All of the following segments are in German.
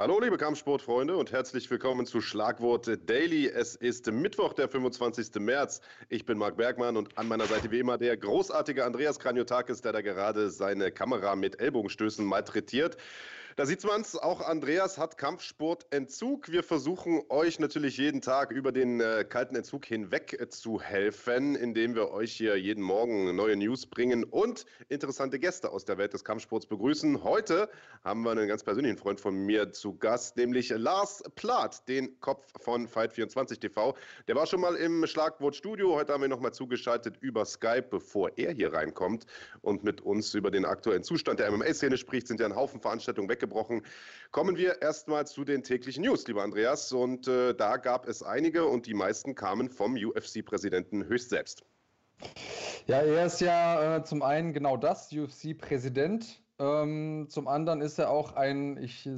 Hallo, liebe Kampfsportfreunde und herzlich willkommen zu Schlagwort Daily. Es ist Mittwoch, der 25. März. Ich bin Marc Bergmann und an meiner Seite wie immer der großartige Andreas Kranjotakis, der da gerade seine Kamera mit Ellbogenstößen malträtiert. Da sieht man es, auch Andreas hat Kampfsportentzug. Wir versuchen euch natürlich jeden Tag über den äh, kalten Entzug hinweg äh, zu helfen, indem wir euch hier jeden Morgen neue News bringen und interessante Gäste aus der Welt des Kampfsports begrüßen. Heute haben wir einen ganz persönlichen Freund von mir zu Gast, nämlich Lars Plath, den Kopf von Fight24 TV. Der war schon mal im Schlagwortstudio. Heute haben wir nochmal zugeschaltet über Skype, bevor er hier reinkommt und mit uns über den aktuellen Zustand der MMA-Szene spricht. Sind ja ein Haufen Veranstaltungen weggebrochen abgebrochen. Kommen wir erstmal zu den täglichen News, lieber Andreas. Und äh, da gab es einige und die meisten kamen vom UFC-Präsidenten höchst selbst. Ja, er ist ja äh, zum einen genau das, UFC-Präsident. Ähm, zum anderen ist er auch ein, ich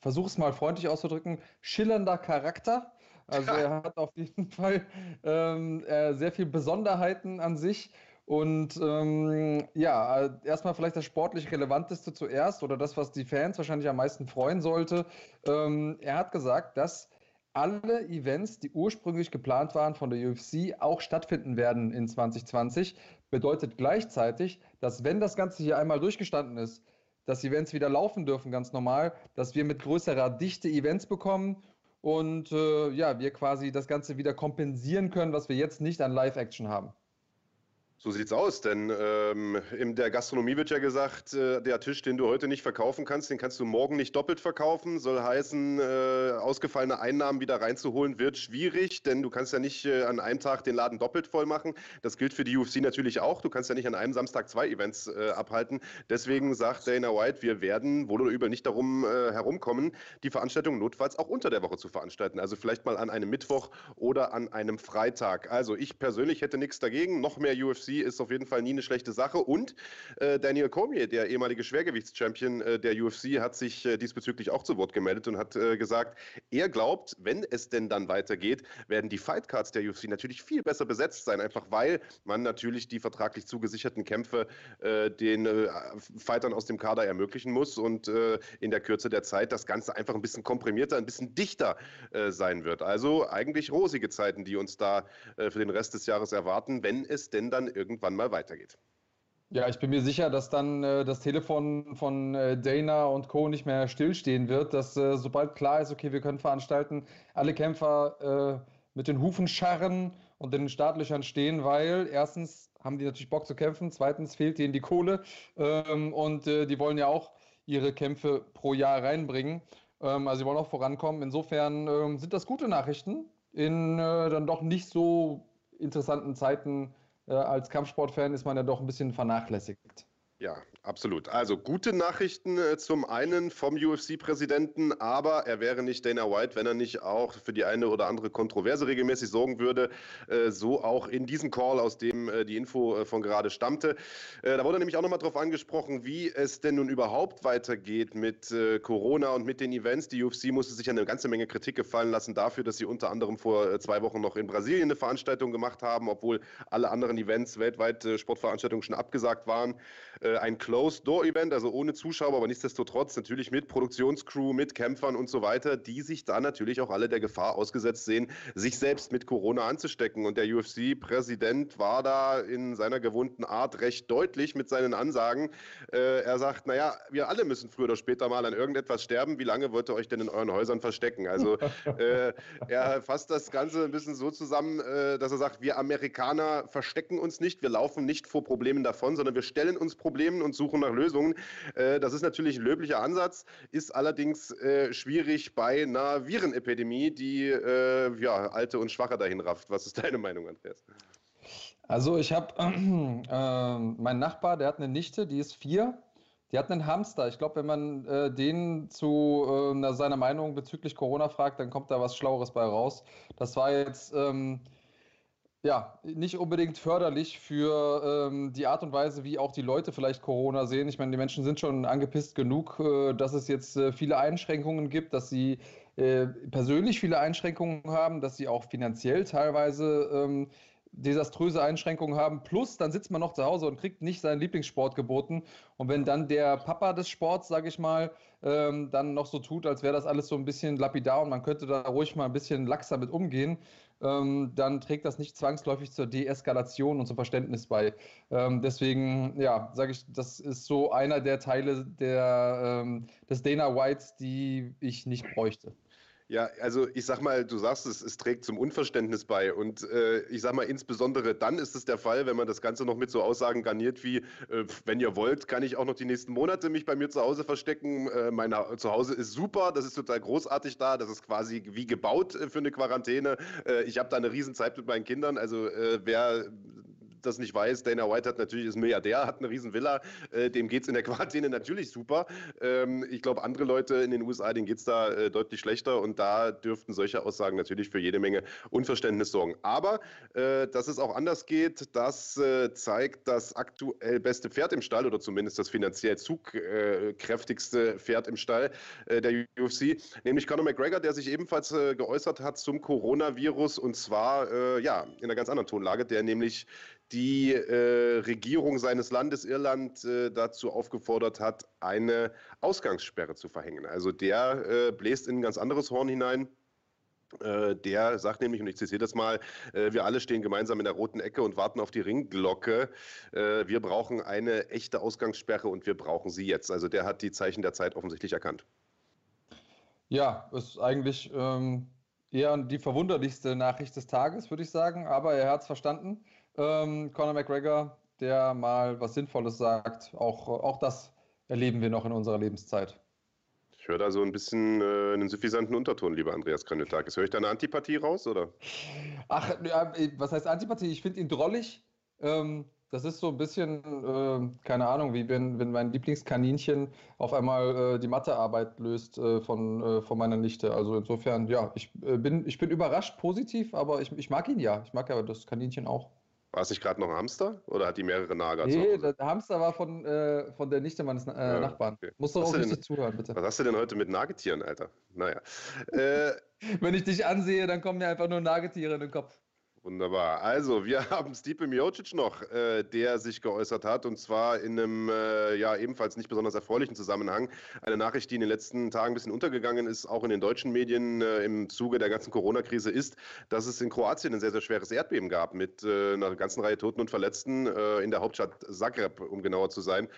versuche es mal freundlich auszudrücken, schillernder Charakter. Also er hat auf jeden Fall ähm, äh, sehr viele Besonderheiten an sich. Und ähm, ja, erstmal vielleicht das sportlich Relevanteste zuerst oder das, was die Fans wahrscheinlich am meisten freuen sollte. Ähm, er hat gesagt, dass alle Events, die ursprünglich geplant waren von der UFC, auch stattfinden werden in 2020. Bedeutet gleichzeitig, dass wenn das Ganze hier einmal durchgestanden ist, dass Events wieder laufen dürfen, ganz normal, dass wir mit größerer Dichte Events bekommen und äh, ja, wir quasi das Ganze wieder kompensieren können, was wir jetzt nicht an Live-Action haben. So sieht's aus, denn ähm, in der Gastronomie wird ja gesagt, äh, der Tisch, den du heute nicht verkaufen kannst, den kannst du morgen nicht doppelt verkaufen. Soll heißen, äh, ausgefallene Einnahmen wieder reinzuholen, wird schwierig, denn du kannst ja nicht äh, an einem Tag den Laden doppelt voll machen. Das gilt für die UFC natürlich auch. Du kannst ja nicht an einem Samstag zwei Events äh, abhalten. Deswegen sagt Dana White, wir werden wohl oder übel nicht darum äh, herumkommen, die Veranstaltung notfalls auch unter der Woche zu veranstalten. Also vielleicht mal an einem Mittwoch oder an einem Freitag. Also ich persönlich hätte nichts dagegen. Noch mehr UFC ist auf jeden Fall nie eine schlechte Sache. Und äh, Daniel Cormier, der ehemalige Schwergewichtschampion äh, der UFC, hat sich äh, diesbezüglich auch zu Wort gemeldet und hat äh, gesagt, er glaubt, wenn es denn dann weitergeht, werden die Fightcards der UFC natürlich viel besser besetzt sein, einfach weil man natürlich die vertraglich zugesicherten Kämpfe äh, den äh, Fightern aus dem Kader ermöglichen muss und in der Kürze der Zeit das Ganze einfach ein bisschen komprimierter, ein bisschen dichter sein wird. Also eigentlich rosige Zeiten, die uns da für den Rest des Jahres erwarten, wenn es denn dann irgendwann mal weitergeht. Ja, ich bin mir sicher, dass dann äh, das Telefon von äh, Dana und Co. nicht mehr stillstehen wird, dass äh, sobald klar ist, okay, wir können veranstalten, alle Kämpfer äh, mit den Hufen scharren und in den Startlöchern stehen, weil erstens haben die natürlich Bock zu kämpfen, zweitens fehlt ihnen die Kohle ähm, und äh, die wollen ja auch ihre Kämpfe pro Jahr reinbringen. Ähm, also sie wollen auch vorankommen. Insofern ähm, sind das gute Nachrichten in äh, dann doch nicht so interessanten Zeiten als Kampfsportfan ist man ja doch ein bisschen vernachlässigt. Ja, absolut. Also gute Nachrichten äh, zum einen vom UFC-Präsidenten, aber er wäre nicht Dana White, wenn er nicht auch für die eine oder andere Kontroverse regelmäßig sorgen würde. Äh, so auch in diesem Call, aus dem äh, die Info von gerade stammte. Da wurde nämlich auch nochmal darauf angesprochen, wie es denn nun überhaupt weitergeht mit Corona und mit den Events. Die UFC musste sich eine ganze Menge Kritik gefallen lassen dafür, dass sie unter anderem vor zwei Wochen noch in Brasilien eine Veranstaltung gemacht haben, obwohl alle anderen Events weltweit Sportveranstaltungen schon abgesagt waren äh, ein Closed-Door-Event, also ohne Zuschauer, aber nichtsdestotrotz natürlich mit Produktionscrew, mit Kämpfern und so weiter, die sich da natürlich auch alle der Gefahr ausgesetzt sehen, sich selbst mit Corona anzustecken. Und der UFC-Präsident war da in seiner gewohnten Art recht deutlich mit seinen Ansagen. Äh, er sagt, naja, wir alle müssen früher oder später mal an irgendetwas sterben. Wie lange wollt ihr euch denn in euren Häusern verstecken? Also äh, er fasst das Ganze ein bisschen so zusammen, äh, dass er sagt, wir Amerikaner verstecken uns nicht, wir laufen nicht vor Problemen davon, sondern wir stellen uns Probleme Problemen und suchen nach Lösungen. Äh, das ist natürlich ein löblicher Ansatz, ist allerdings äh, schwierig bei einer Virenepidemie, die äh, ja, Alte und Schwache dahin rafft. Was ist deine Meinung, Andreas? Also ich habe äh, meinen Nachbar, der hat eine Nichte, die ist vier. Die hat einen Hamster. Ich glaube, wenn man äh, den zu äh, seiner Meinung bezüglich Corona fragt, dann kommt da was Schlaueres bei raus. Das war jetzt ähm, ja, nicht unbedingt förderlich für ähm, die Art und Weise, wie auch die Leute vielleicht Corona sehen. Ich meine, die Menschen sind schon angepisst genug, äh, dass es jetzt äh, viele Einschränkungen gibt, dass sie äh, persönlich viele Einschränkungen haben, dass sie auch finanziell teilweise ähm, desaströse Einschränkungen haben. Plus, dann sitzt man noch zu Hause und kriegt nicht seinen Lieblingssport geboten. Und wenn dann der Papa des Sports, sage ich mal, ähm, dann noch so tut, als wäre das alles so ein bisschen lapidar und man könnte da ruhig mal ein bisschen laxer mit umgehen, ähm, dann trägt das nicht zwangsläufig zur Deeskalation und zum Verständnis bei. Ähm, deswegen, ja, sage ich, das ist so einer der Teile der, ähm, des Dana Whites, die ich nicht bräuchte. Ja, also ich sag mal, du sagst es, es trägt zum Unverständnis bei. Und äh, ich sag mal, insbesondere dann ist es der Fall, wenn man das Ganze noch mit so Aussagen garniert wie, äh, wenn ihr wollt, kann ich auch noch die nächsten Monate mich bei mir zu Hause verstecken. Äh, mein Zuhause ist super, das ist total großartig da, das ist quasi wie gebaut äh, für eine Quarantäne. Äh, ich habe da eine Riesenzeit mit meinen Kindern. Also äh, wer das nicht weiß, Dana White hat natürlich ist Milliardär, hat eine riesen Villa, äh, dem geht es in der Quarantäne natürlich super. Ähm, ich glaube, andere Leute in den USA, denen geht es da äh, deutlich schlechter. Und da dürften solche Aussagen natürlich für jede Menge Unverständnis sorgen. Aber äh, dass es auch anders geht, das äh, zeigt das aktuell beste Pferd im Stall oder zumindest das finanziell zugkräftigste Pferd im Stall äh, der UFC, nämlich Conor McGregor, der sich ebenfalls äh, geäußert hat zum Coronavirus. Und zwar ja in einer ganz anderen Tonlage, der nämlich die äh, Regierung seines Landes Irland äh, dazu aufgefordert hat, eine Ausgangssperre zu verhängen. Also der äh, bläst in ein ganz anderes Horn hinein. Äh, der sagt nämlich, und ich zitiere das mal, äh, wir alle stehen gemeinsam in der roten Ecke und warten auf die Ringglocke. Äh, wir brauchen eine echte Ausgangssperre und wir brauchen sie jetzt. Also der hat die Zeichen der Zeit offensichtlich erkannt. Ja, ist eigentlich ähm, eher die verwunderlichste Nachricht des Tages, würde ich sagen. Aber er hat es verstanden ähm, Conor McGregor, der mal was Sinnvolles sagt. Auch, auch das erleben wir noch in unserer Lebenszeit. Ich höre da so ein bisschen äh, einen suffisanten Unterton, lieber Andreas Kranjotakis. Höre ich da eine Antipathie raus, oder? Ach, ja, was heißt Antipathie? Ich finde ihn drollig. Ähm, das ist so ein bisschen, äh, keine Ahnung, wie wenn, wenn mein Lieblingskaninchen auf einmal äh, die Mathearbeit löst äh, von, äh, von meiner Nichte. Also insofern, ja, ich, äh, bin, ich bin überrascht, positiv, aber ich, ich mag ihn ja. Ich mag ja das Kaninchen auch. War es nicht gerade noch ein Hamster oder hat die mehrere Nager? Nee, der Hamster war von, äh, von der Nichte meines äh, ja, Nachbarn. Okay. Musst du auch richtig denn, zuhören, bitte. Was hast du denn heute mit Nagetieren, Alter? Naja. äh, Wenn ich dich ansehe, dann kommen mir einfach nur Nagetiere in den Kopf. Wunderbar. Also, wir haben Stipe Miocic noch, äh, der sich geäußert hat, und zwar in einem äh, ja ebenfalls nicht besonders erfreulichen Zusammenhang. Eine Nachricht, die in den letzten Tagen ein bisschen untergegangen ist, auch in den deutschen Medien äh, im Zuge der ganzen Corona-Krise, ist, dass es in Kroatien ein sehr, sehr schweres Erdbeben gab mit äh, einer ganzen Reihe Toten und Verletzten äh, in der Hauptstadt Zagreb, um genauer zu sein.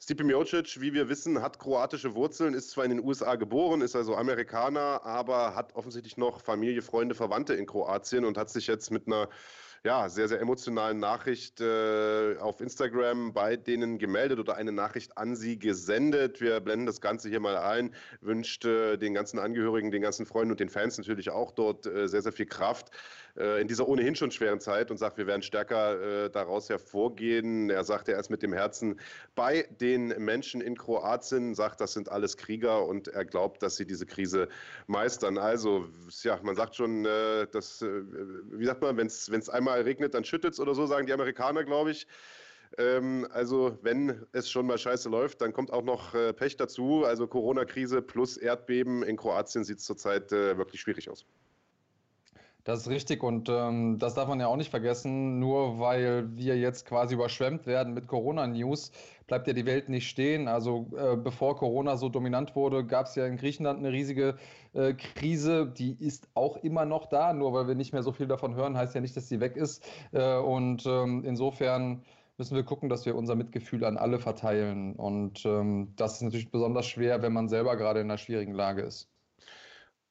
Stipe Miocic, wie wir wissen, hat kroatische Wurzeln, ist zwar in den USA geboren, ist also Amerikaner, aber hat offensichtlich noch Familie, Freunde, Verwandte in Kroatien und hat sich jetzt mit einer ja, sehr, sehr emotionalen Nachricht äh, auf Instagram bei denen gemeldet oder eine Nachricht an sie gesendet. Wir blenden das Ganze hier mal ein. Wünscht äh, den ganzen Angehörigen, den ganzen Freunden und den Fans natürlich auch dort äh, sehr, sehr viel Kraft äh, in dieser ohnehin schon schweren Zeit und sagt, wir werden stärker äh, daraus hervorgehen. Er sagt, er ist mit dem Herzen bei den Menschen in Kroatien, sagt, das sind alles Krieger und er glaubt, dass sie diese Krise meistern. Also, ja, man sagt schon, äh, dass, äh, wie sagt man, wenn es einmal regnet, dann schüttet es oder so, sagen die Amerikaner, glaube ich ähm, also wenn es schon mal scheiße läuft, dann kommt auch noch äh, Pech dazu. Also Corona-Krise plus Erdbeben in Kroatien sieht es zurzeit äh, wirklich schwierig aus. Das ist richtig und ähm, das darf man ja auch nicht vergessen. Nur weil wir jetzt quasi überschwemmt werden mit Corona-News, bleibt ja die Welt nicht stehen. Also äh, bevor Corona so dominant wurde, gab es ja in Griechenland eine riesige äh, Krise. Die ist auch immer noch da. Nur weil wir nicht mehr so viel davon hören, heißt ja nicht, dass sie weg ist. Äh, und ähm, insofern müssen wir gucken, dass wir unser Mitgefühl an alle verteilen. Und ähm, das ist natürlich besonders schwer, wenn man selber gerade in einer schwierigen Lage ist.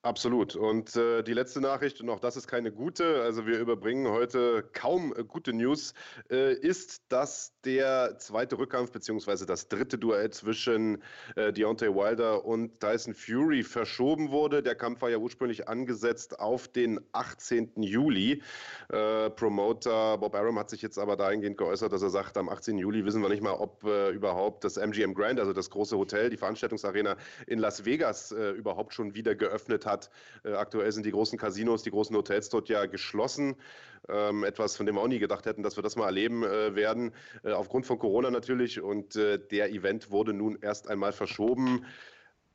Absolut. Und äh, die letzte Nachricht, und auch das ist keine gute, also wir überbringen heute kaum äh, gute News, äh, ist, dass der zweite Rückkampf beziehungsweise das dritte Duell zwischen äh, Deontay Wilder und Tyson Fury verschoben wurde. Der Kampf war ja ursprünglich angesetzt auf den 18. Juli. Äh, Promoter Bob Arum hat sich jetzt aber dahingehend geäußert, dass er sagt, am 18. Juli wissen wir nicht mal, ob äh, überhaupt das MGM Grand, also das große Hotel, die Veranstaltungsarena in Las Vegas überhaupt schon wieder geöffnet hat hat. Äh, aktuell sind die großen Casinos, die großen Hotels dort ja geschlossen. Ähm, etwas, von dem wir auch nie gedacht hätten, dass wir das mal erleben äh, werden. Äh, aufgrund von Corona natürlich. Und äh, der Event wurde nun erst einmal verschoben.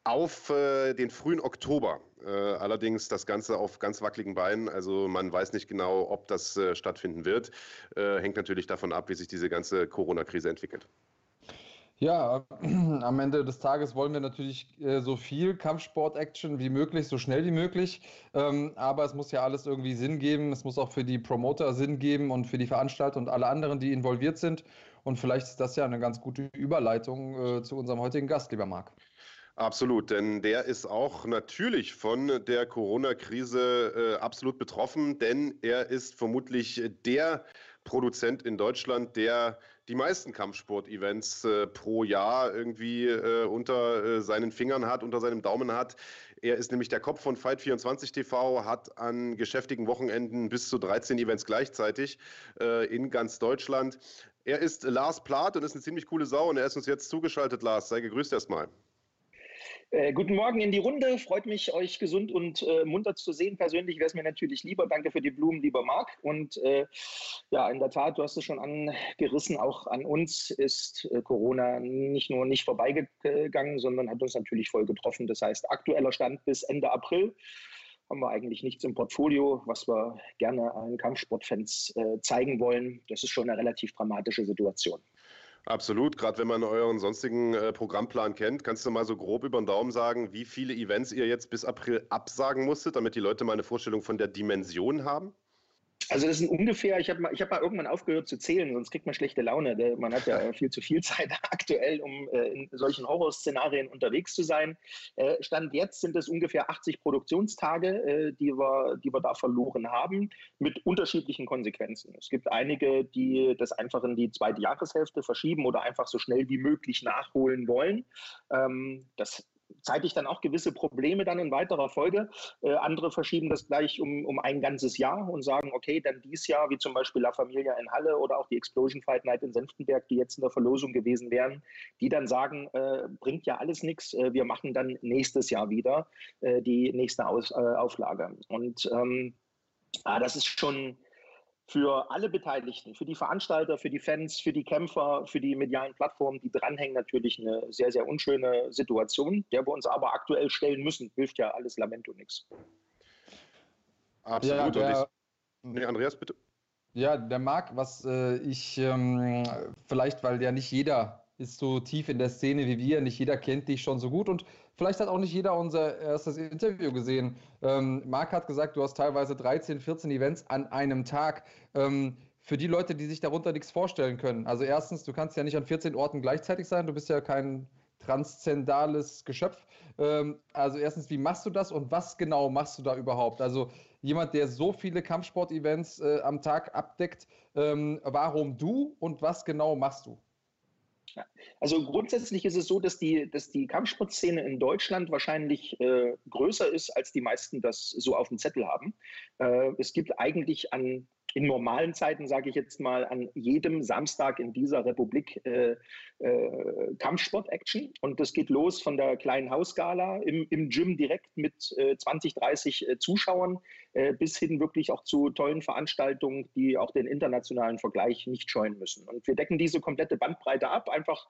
auf äh, den frühen Oktober. Äh, allerdings das Ganze auf ganz wackeligen Beinen. Also man weiß nicht genau, ob das äh, stattfinden wird. Äh, hängt natürlich davon ab, wie sich diese ganze Corona-Krise entwickelt. Ja, am Ende des Tages wollen wir natürlich äh, so viel Kampfsport-Action wie möglich, so schnell wie möglich. Ähm, aber es muss ja alles irgendwie Sinn geben. Es muss auch für die Promoter Sinn geben und für die Veranstalter und alle anderen, die involviert sind. Und vielleicht ist das ja eine ganz gute Überleitung äh, zu unserem heutigen Gast, lieber Marc. Absolut, denn der ist auch natürlich von der Corona-Krise äh, absolut betroffen, denn er ist vermutlich der Produzent in Deutschland, der die meisten Kampfsport-Events äh, pro Jahr irgendwie äh, unter äh, seinen Fingern hat, unter seinem Daumen hat. Er ist nämlich der Kopf von Fight24 TV, hat an geschäftigen Wochenenden bis zu 13 Events gleichzeitig äh, in ganz Deutschland. Er ist Lars Plath und ist eine ziemlich coole Sau und er ist uns jetzt zugeschaltet. Lars, sei gegrüßt erstmal. Äh, guten Morgen in die Runde. Freut mich, euch gesund und äh, munter zu sehen. Persönlich wäre es mir natürlich lieber. Danke für die Blumen, lieber Marc. Und äh, ja, in der Tat, du hast es schon angerissen. Auch an uns ist äh, Corona nicht nur nicht vorbeigegangen, sondern hat uns natürlich voll getroffen. Das heißt, aktueller Stand bis Ende April haben wir eigentlich nichts im Portfolio, was wir gerne allen Kampfsportfans äh, zeigen wollen. Das ist schon eine relativ dramatische Situation. Absolut, gerade wenn man euren sonstigen äh, Programmplan kennt, kannst du mal so grob über den Daumen sagen, wie viele Events ihr jetzt bis April absagen musstet, damit die Leute mal eine Vorstellung von der Dimension haben? Also das sind ungefähr, ich habe mal, hab mal irgendwann aufgehört zu zählen, sonst kriegt man schlechte Laune. Man hat ja viel zu viel Zeit aktuell, um äh, in solchen Horrorszenarien unterwegs zu sein. Äh, Stand jetzt sind es ungefähr 80 Produktionstage, äh, die, wir, die wir da verloren haben, mit unterschiedlichen Konsequenzen. Es gibt einige, die das einfach in die zweite Jahreshälfte verschieben oder einfach so schnell wie möglich nachholen wollen. Ähm, das zeitlich dann auch gewisse Probleme dann in weiterer Folge. Äh, andere verschieben das gleich um, um ein ganzes Jahr und sagen, okay, dann dies Jahr, wie zum Beispiel La Familia in Halle oder auch die Explosion Fight Night in Senftenberg, die jetzt in der Verlosung gewesen wären, die dann sagen, äh, bringt ja alles nichts, äh, wir machen dann nächstes Jahr wieder äh, die nächste Aus, äh, Auflage. Und ähm, ah, das ist schon für alle Beteiligten, für die Veranstalter, für die Fans, für die Kämpfer, für die medialen Plattformen, die dranhängen, natürlich eine sehr, sehr unschöne Situation, der wir uns aber aktuell stellen müssen. Hilft ja alles Lamento nichts. Absolut. Ja, der, nee, Andreas, bitte. Ja, der Marc, was äh, ich ähm, vielleicht, weil ja nicht jeder ist so tief in der Szene wie wir, nicht jeder kennt dich schon so gut und Vielleicht hat auch nicht jeder unser erstes Interview gesehen. Ähm, Marc hat gesagt, du hast teilweise 13, 14 Events an einem Tag. Ähm, für die Leute, die sich darunter nichts vorstellen können. Also erstens, du kannst ja nicht an 14 Orten gleichzeitig sein. Du bist ja kein transzendales Geschöpf. Ähm, also erstens, wie machst du das und was genau machst du da überhaupt? Also jemand, der so viele Kampfsport-Events äh, am Tag abdeckt, ähm, warum du und was genau machst du? Also grundsätzlich ist es so, dass die, dass die Kampfsportszene in Deutschland wahrscheinlich äh, größer ist, als die meisten das so auf dem Zettel haben. Äh, es gibt eigentlich an in normalen Zeiten, sage ich jetzt mal, an jedem Samstag in dieser Republik äh, äh, Kampfsport-Action. Und das geht los von der kleinen Hausgala im, im Gym direkt mit äh, 20, 30 äh, Zuschauern äh, bis hin wirklich auch zu tollen Veranstaltungen, die auch den internationalen Vergleich nicht scheuen müssen. Und wir decken diese komplette Bandbreite ab, einfach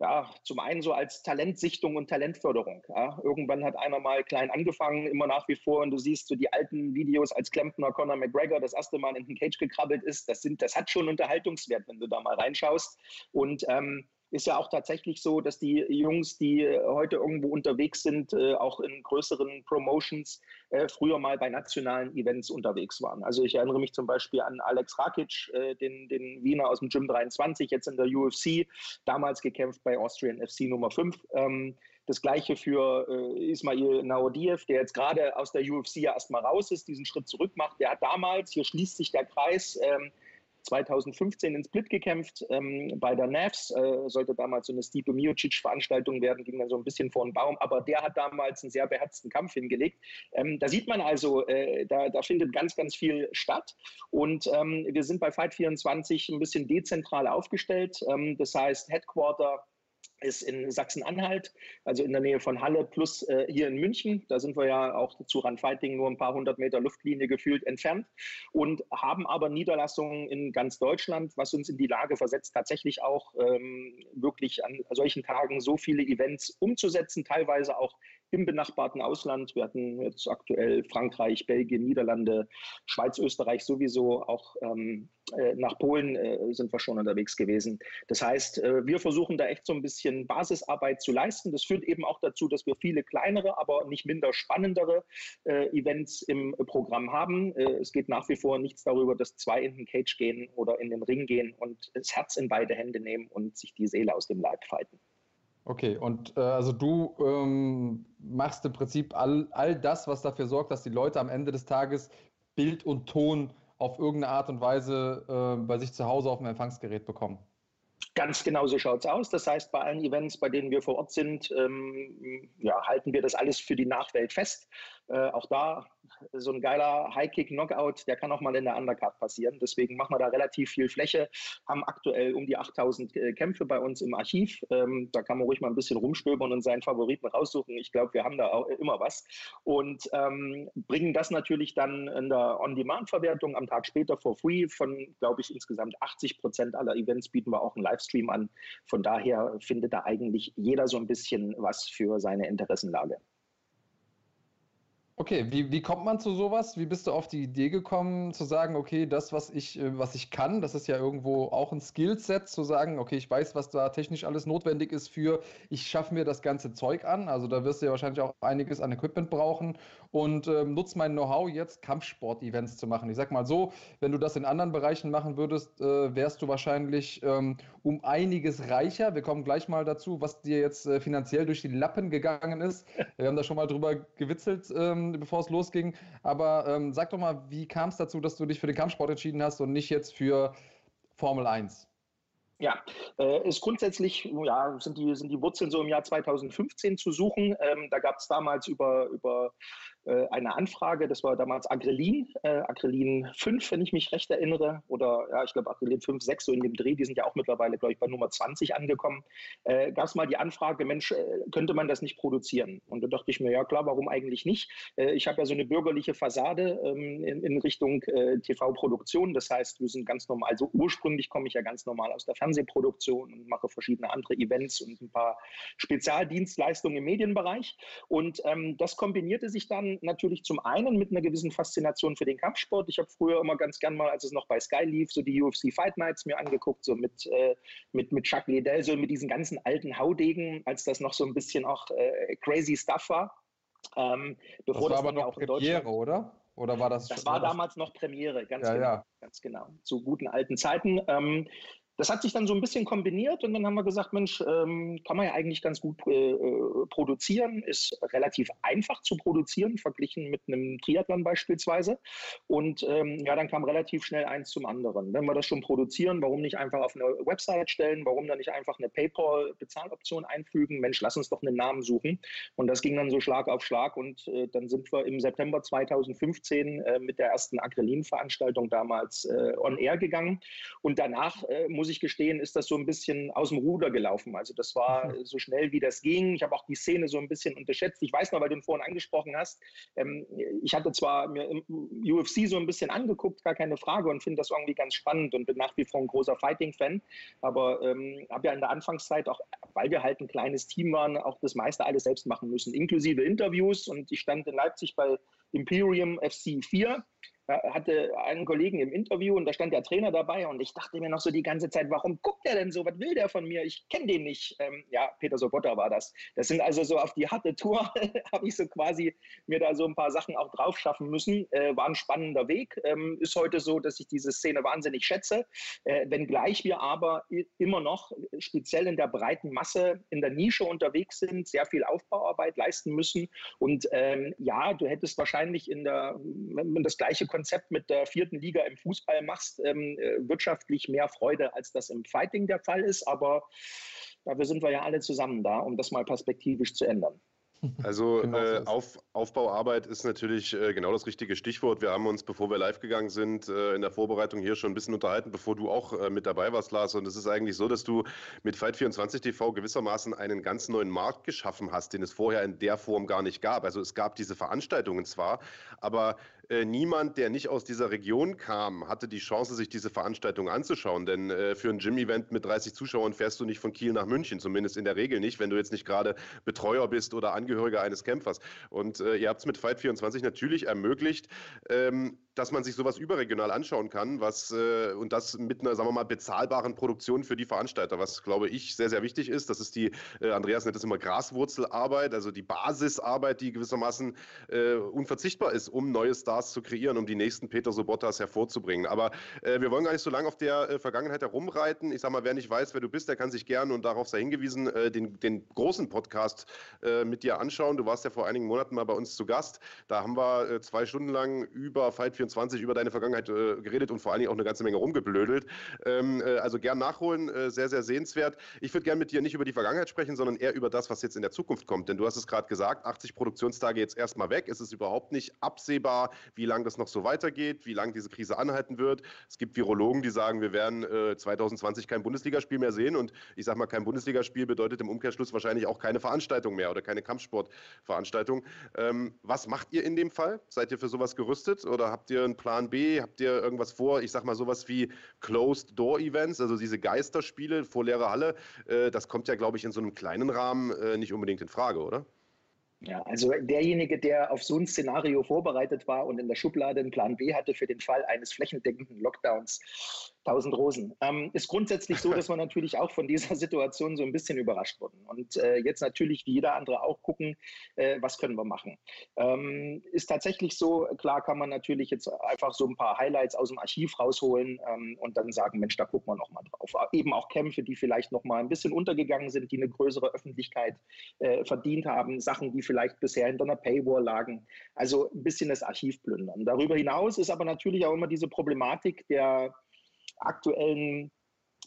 ja, zum einen so als Talentsichtung und Talentförderung. Ja. Irgendwann hat einer mal klein angefangen, immer nach wie vor, und du siehst so die alten Videos, als Klempner Conor McGregor das erste Mal in den Cage gekrabbelt ist, das, sind, das hat schon Unterhaltungswert, wenn du da mal reinschaust. Und ähm, ist ja auch tatsächlich so, dass die Jungs, die heute irgendwo unterwegs sind, äh, auch in größeren Promotions, äh, früher mal bei nationalen Events unterwegs waren. Also ich erinnere mich zum Beispiel an Alex Rakic, äh, den, den Wiener aus dem Gym 23, jetzt in der UFC, damals gekämpft bei Austrian FC Nummer 5. Ähm, das gleiche für Ismail Naodiev, der jetzt gerade aus der UFC ja erstmal raus ist, diesen Schritt zurück macht. Der hat damals, hier schließt sich der Kreis, ähm, 2015 in Split gekämpft ähm, bei der NAVS. Äh, sollte damals so eine Stipe Miocic-Veranstaltung werden, ging dann so ein bisschen vor den Baum. Aber der hat damals einen sehr beherzten Kampf hingelegt. Ähm, da sieht man also, äh, da, da, findet ganz, ganz viel statt. Und ähm, wir sind bei Fight 24 ein bisschen dezentral aufgestellt. Ähm, das heißt, Headquarter ist in Sachsen-Anhalt, also in der Nähe von Halle, plus äh, hier in München. Da sind wir ja auch zu Run Fighting nur ein paar hundert Meter Luftlinie gefühlt entfernt und haben aber Niederlassungen in ganz Deutschland, was uns in die Lage versetzt, tatsächlich auch ähm, wirklich an solchen Tagen so viele Events umzusetzen, teilweise auch im benachbarten Ausland. Wir hatten jetzt aktuell Frankreich, Belgien, Niederlande, Schweiz, Österreich sowieso, auch ähm, äh, nach Polen äh, sind wir schon unterwegs gewesen. Das heißt, äh, wir versuchen da echt so ein bisschen Basisarbeit zu leisten. Das führt eben auch dazu, dass wir viele kleinere, aber nicht minder spannendere äh, Events im Programm haben. Äh, es geht nach wie vor nichts darüber, dass zwei in den Cage gehen oder in den Ring gehen und das Herz in beide Hände nehmen und sich die Seele aus dem Leib fighten. Okay, und äh, also du ähm, machst im Prinzip all, all das, was dafür sorgt, dass die Leute am Ende des Tages Bild und Ton auf irgendeine Art und Weise äh, bei sich zu Hause auf dem Empfangsgerät bekommen. Ganz genau so schaut es aus. Das heißt, bei allen Events, bei denen wir vor Ort sind, ähm, ja, halten wir das alles für die Nachwelt fest. Äh, auch da so ein geiler High-Kick-Knockout, der kann auch mal in der Undercard passieren. Deswegen machen wir da relativ viel Fläche, haben aktuell um die 8000 äh, Kämpfe bei uns im Archiv. Ähm, da kann man ruhig mal ein bisschen rumstöbern und seinen Favoriten raussuchen. Ich glaube, wir haben da auch immer was. Und ähm, bringen das natürlich dann in der On-Demand-Verwertung am Tag später for free. Von, glaube ich, insgesamt 80 Prozent aller Events bieten wir auch einen Livestream an. Von daher findet da eigentlich jeder so ein bisschen was für seine Interessenlage. Okay, wie, wie kommt man zu sowas? Wie bist du auf die Idee gekommen, zu sagen, okay, das, was ich, äh, was ich kann, das ist ja irgendwo auch ein Skillset, zu sagen, okay, ich weiß, was da technisch alles notwendig ist für, ich schaffe mir das ganze Zeug an. Also da wirst du ja wahrscheinlich auch einiges an Equipment brauchen und ähm, nutze mein Know-how jetzt, Kampfsport-Events zu machen. Ich sag mal so, wenn du das in anderen Bereichen machen würdest, äh, wärst du wahrscheinlich ähm, um einiges reicher. Wir kommen gleich mal dazu, was dir jetzt äh, finanziell durch die Lappen gegangen ist. Wir haben da schon mal drüber gewitzelt. Ähm, bevor es losging. Aber ähm, sag doch mal, wie kam es dazu, dass du dich für den Kampfsport entschieden hast und nicht jetzt für Formel 1? Ja, äh, ist grundsätzlich, ja, sind die, sind die Wurzeln so im Jahr 2015 zu suchen. Ähm, da gab es damals über, über äh, eine Anfrage, das war damals Agrelin, äh, Agrelin 5, wenn ich mich recht erinnere, oder ja, ich glaube Agrelin 5, 6, so in dem Dreh, die sind ja auch mittlerweile, glaube ich, bei Nummer 20 angekommen, äh, gab es mal die Anfrage, Mensch, äh, könnte man das nicht produzieren? Und da dachte ich mir, ja klar, warum eigentlich nicht? Äh, ich habe ja so eine bürgerliche Fassade ähm, in, in, Richtung TV-Produktion, das heißt, wir sind ganz normal, also ursprünglich komme ich ja ganz normal aus der Fernsehproduktion und mache verschiedene andere Events und ein paar Spezialdienstleistungen im Medienbereich. Und ähm, das kombinierte sich dann natürlich zum einen mit einer gewissen Faszination für den Kampfsport. Ich habe früher immer ganz gern mal, als es noch bei Sky lief, so die UFC Fight Nights mir angeguckt, so mit, äh, mit, mit Chuck Liddell, so mit diesen ganzen alten Haudegen, als das noch so ein bisschen auch äh, crazy Stuff war. Ähm, bevor das war das aber noch Premiere, oder? Oder war das? Das war damals noch Premiere, ganz ja, genau, ja. ganz genau. Zu guten alten Zeiten. Ähm, das hat sich dann so ein bisschen kombiniert und dann haben wir gesagt, Mensch, ähm, kann man ja eigentlich ganz gut äh, äh, produzieren, ist relativ einfach zu produzieren, verglichen mit einem Triathlon beispielsweise. Und ähm, ja, dann kam relativ schnell eins zum anderen. Wenn wir das schon produzieren, warum nicht einfach auf eine Website stellen, warum dann nicht einfach eine PayPal-Bezahloption einfügen? Mensch, lass uns doch einen Namen suchen. Und das ging dann so Schlag auf Schlag und äh, dann sind wir im September 2015 äh, mit der ersten Acrelin-Veranstaltung damals äh, on air gegangen. Und danach äh, muss ich gestehen, ist das so ein bisschen aus dem Ruder gelaufen. Also das war mhm. so schnell, wie das ging. Ich habe auch die Szene so ein bisschen unterschätzt. Ich weiß noch, weil du ihn vorhin angesprochen hast, ähm, ich hatte zwar mir UFC so ein bisschen angeguckt, gar keine Frage, und finde das irgendwie ganz spannend und bin nach wie vor ein großer Fighting-Fan. Aber ähm, habe ja in der Anfangszeit auch, weil wir halt ein kleines Team waren, auch das meiste alles selbst machen müssen, inklusive Interviews. Und ich stand in Leipzig bei Imperium FC 4 hatte einen Kollegen im Interview und da stand der Trainer dabei und ich dachte mir noch so die ganze Zeit, warum guckt er denn so? Was will der von mir? Ich kenne den nicht. Ähm, ja, Peter Sobotta war das. Das sind also so auf die harte Tour, habe ich so quasi mir da so ein paar Sachen auch drauf schaffen müssen. Äh, war ein spannender Weg. Ähm, ist heute so, dass ich diese Szene wahnsinnig schätze. Äh, wenngleich wir aber immer noch speziell in der breiten Masse in der Nische unterwegs sind, sehr viel Aufbauarbeit leisten müssen. Und ähm, ja, du hättest wahrscheinlich in der, wenn man das gleiche Konzept Konzept mit der vierten Liga im Fußball machst, ähm, äh, wirtschaftlich mehr Freude, als das im Fighting der Fall ist. Aber dafür sind wir ja alle zusammen da, um das mal perspektivisch zu ändern. Also genau äh, Auf, Aufbauarbeit ist natürlich äh, genau das richtige Stichwort. Wir haben uns, bevor wir live gegangen sind, äh, in der Vorbereitung hier schon ein bisschen unterhalten, bevor du auch äh, mit dabei warst, Lars. Und es ist eigentlich so, dass du mit Fight24 TV gewissermaßen einen ganz neuen Markt geschaffen hast, den es vorher in der Form gar nicht gab. Also es gab diese Veranstaltungen zwar, aber äh, niemand, der nicht aus dieser Region kam, hatte die Chance, sich diese Veranstaltung anzuschauen. Denn äh, für ein Gym-Event mit 30 Zuschauern fährst du nicht von Kiel nach München, zumindest in der Regel nicht, wenn du jetzt nicht gerade Betreuer bist oder Angehöriger eines Kämpfers. Und äh, ihr habt es mit Fight24 natürlich ermöglicht, ähm, dass man sich sowas überregional anschauen kann, was äh, und das mit einer, sagen wir mal, bezahlbaren Produktion für die Veranstalter, was glaube ich sehr, sehr wichtig ist. Das ist die, äh, Andreas nennt das immer Graswurzelarbeit, also die Basisarbeit, die gewissermaßen äh, unverzichtbar ist, um neue Stars zu kreieren, um die nächsten Peter Sobotas hervorzubringen. Aber äh, wir wollen gar nicht so lange auf der äh, Vergangenheit herumreiten. Ich sage mal, wer nicht weiß, wer du bist, der kann sich gerne und darauf sei hingewiesen, äh, den, den großen Podcast mit dir anschauen. Du warst ja vor einigen Monaten mal bei uns zu Gast. Da haben wir zwei Stunden lang über Fight 24 über deine Vergangenheit äh, geredet und vor allen Dingen auch eine ganze Menge rumgeblödelt. Ähm, äh, also gern nachholen, äh, sehr, sehr sehenswert. Ich würde gerne mit dir nicht über die Vergangenheit sprechen, sondern eher über das, was jetzt in der Zukunft kommt. Denn du hast es gerade gesagt, 80 Produktionstage jetzt erstmal weg. Es ist überhaupt nicht absehbar, wie lange das noch so weitergeht, wie lange diese Krise anhalten wird. Es gibt Virologen, die sagen, wir werden 2020 kein Bundesligaspiel mehr sehen. Und ich sage mal, kein Bundesligaspiel bedeutet im Umkehrschluss wahrscheinlich auch keine Veranstaltung mehr oder keine Kampfsportveranstaltung. Ähm, was macht ihr in dem Fall? Seid ihr für sowas gerüstet oder habt ihr einen Plan B? Habt ihr irgendwas vor? Ich sag mal sowas wie Closed Door Events, also diese Geisterspiele vor leerer Halle. Äh, das kommt ja, glaube ich, in so einem kleinen Rahmen äh, nicht unbedingt in Frage, oder? Ja, also derjenige, der auf so ein Szenario vorbereitet war und in der Schublade einen Plan B hatte für den Fall eines flächendeckenden Lockdowns, tausend Rosen. Ähm, ist grundsätzlich so, dass wir natürlich auch von dieser Situation so ein bisschen überrascht wurden und äh, jetzt natürlich wie jeder andere auch gucken, äh, was können wir machen. Ähm, ist tatsächlich so, klar kann man natürlich jetzt einfach so ein paar Highlights aus dem Archiv rausholen ähm, und dann sagen, Mensch, da gucken wir nochmal drauf. Eben auch Kämpfe, die vielleicht nochmal ein bisschen untergegangen sind, die eine größere Öffentlichkeit äh, verdient haben, Sachen, die vielleicht bisher hinter einer Paywall lagen. Also ein bisschen das Archiv plündern. Darüber hinaus ist aber natürlich auch immer diese Problematik der aktuellen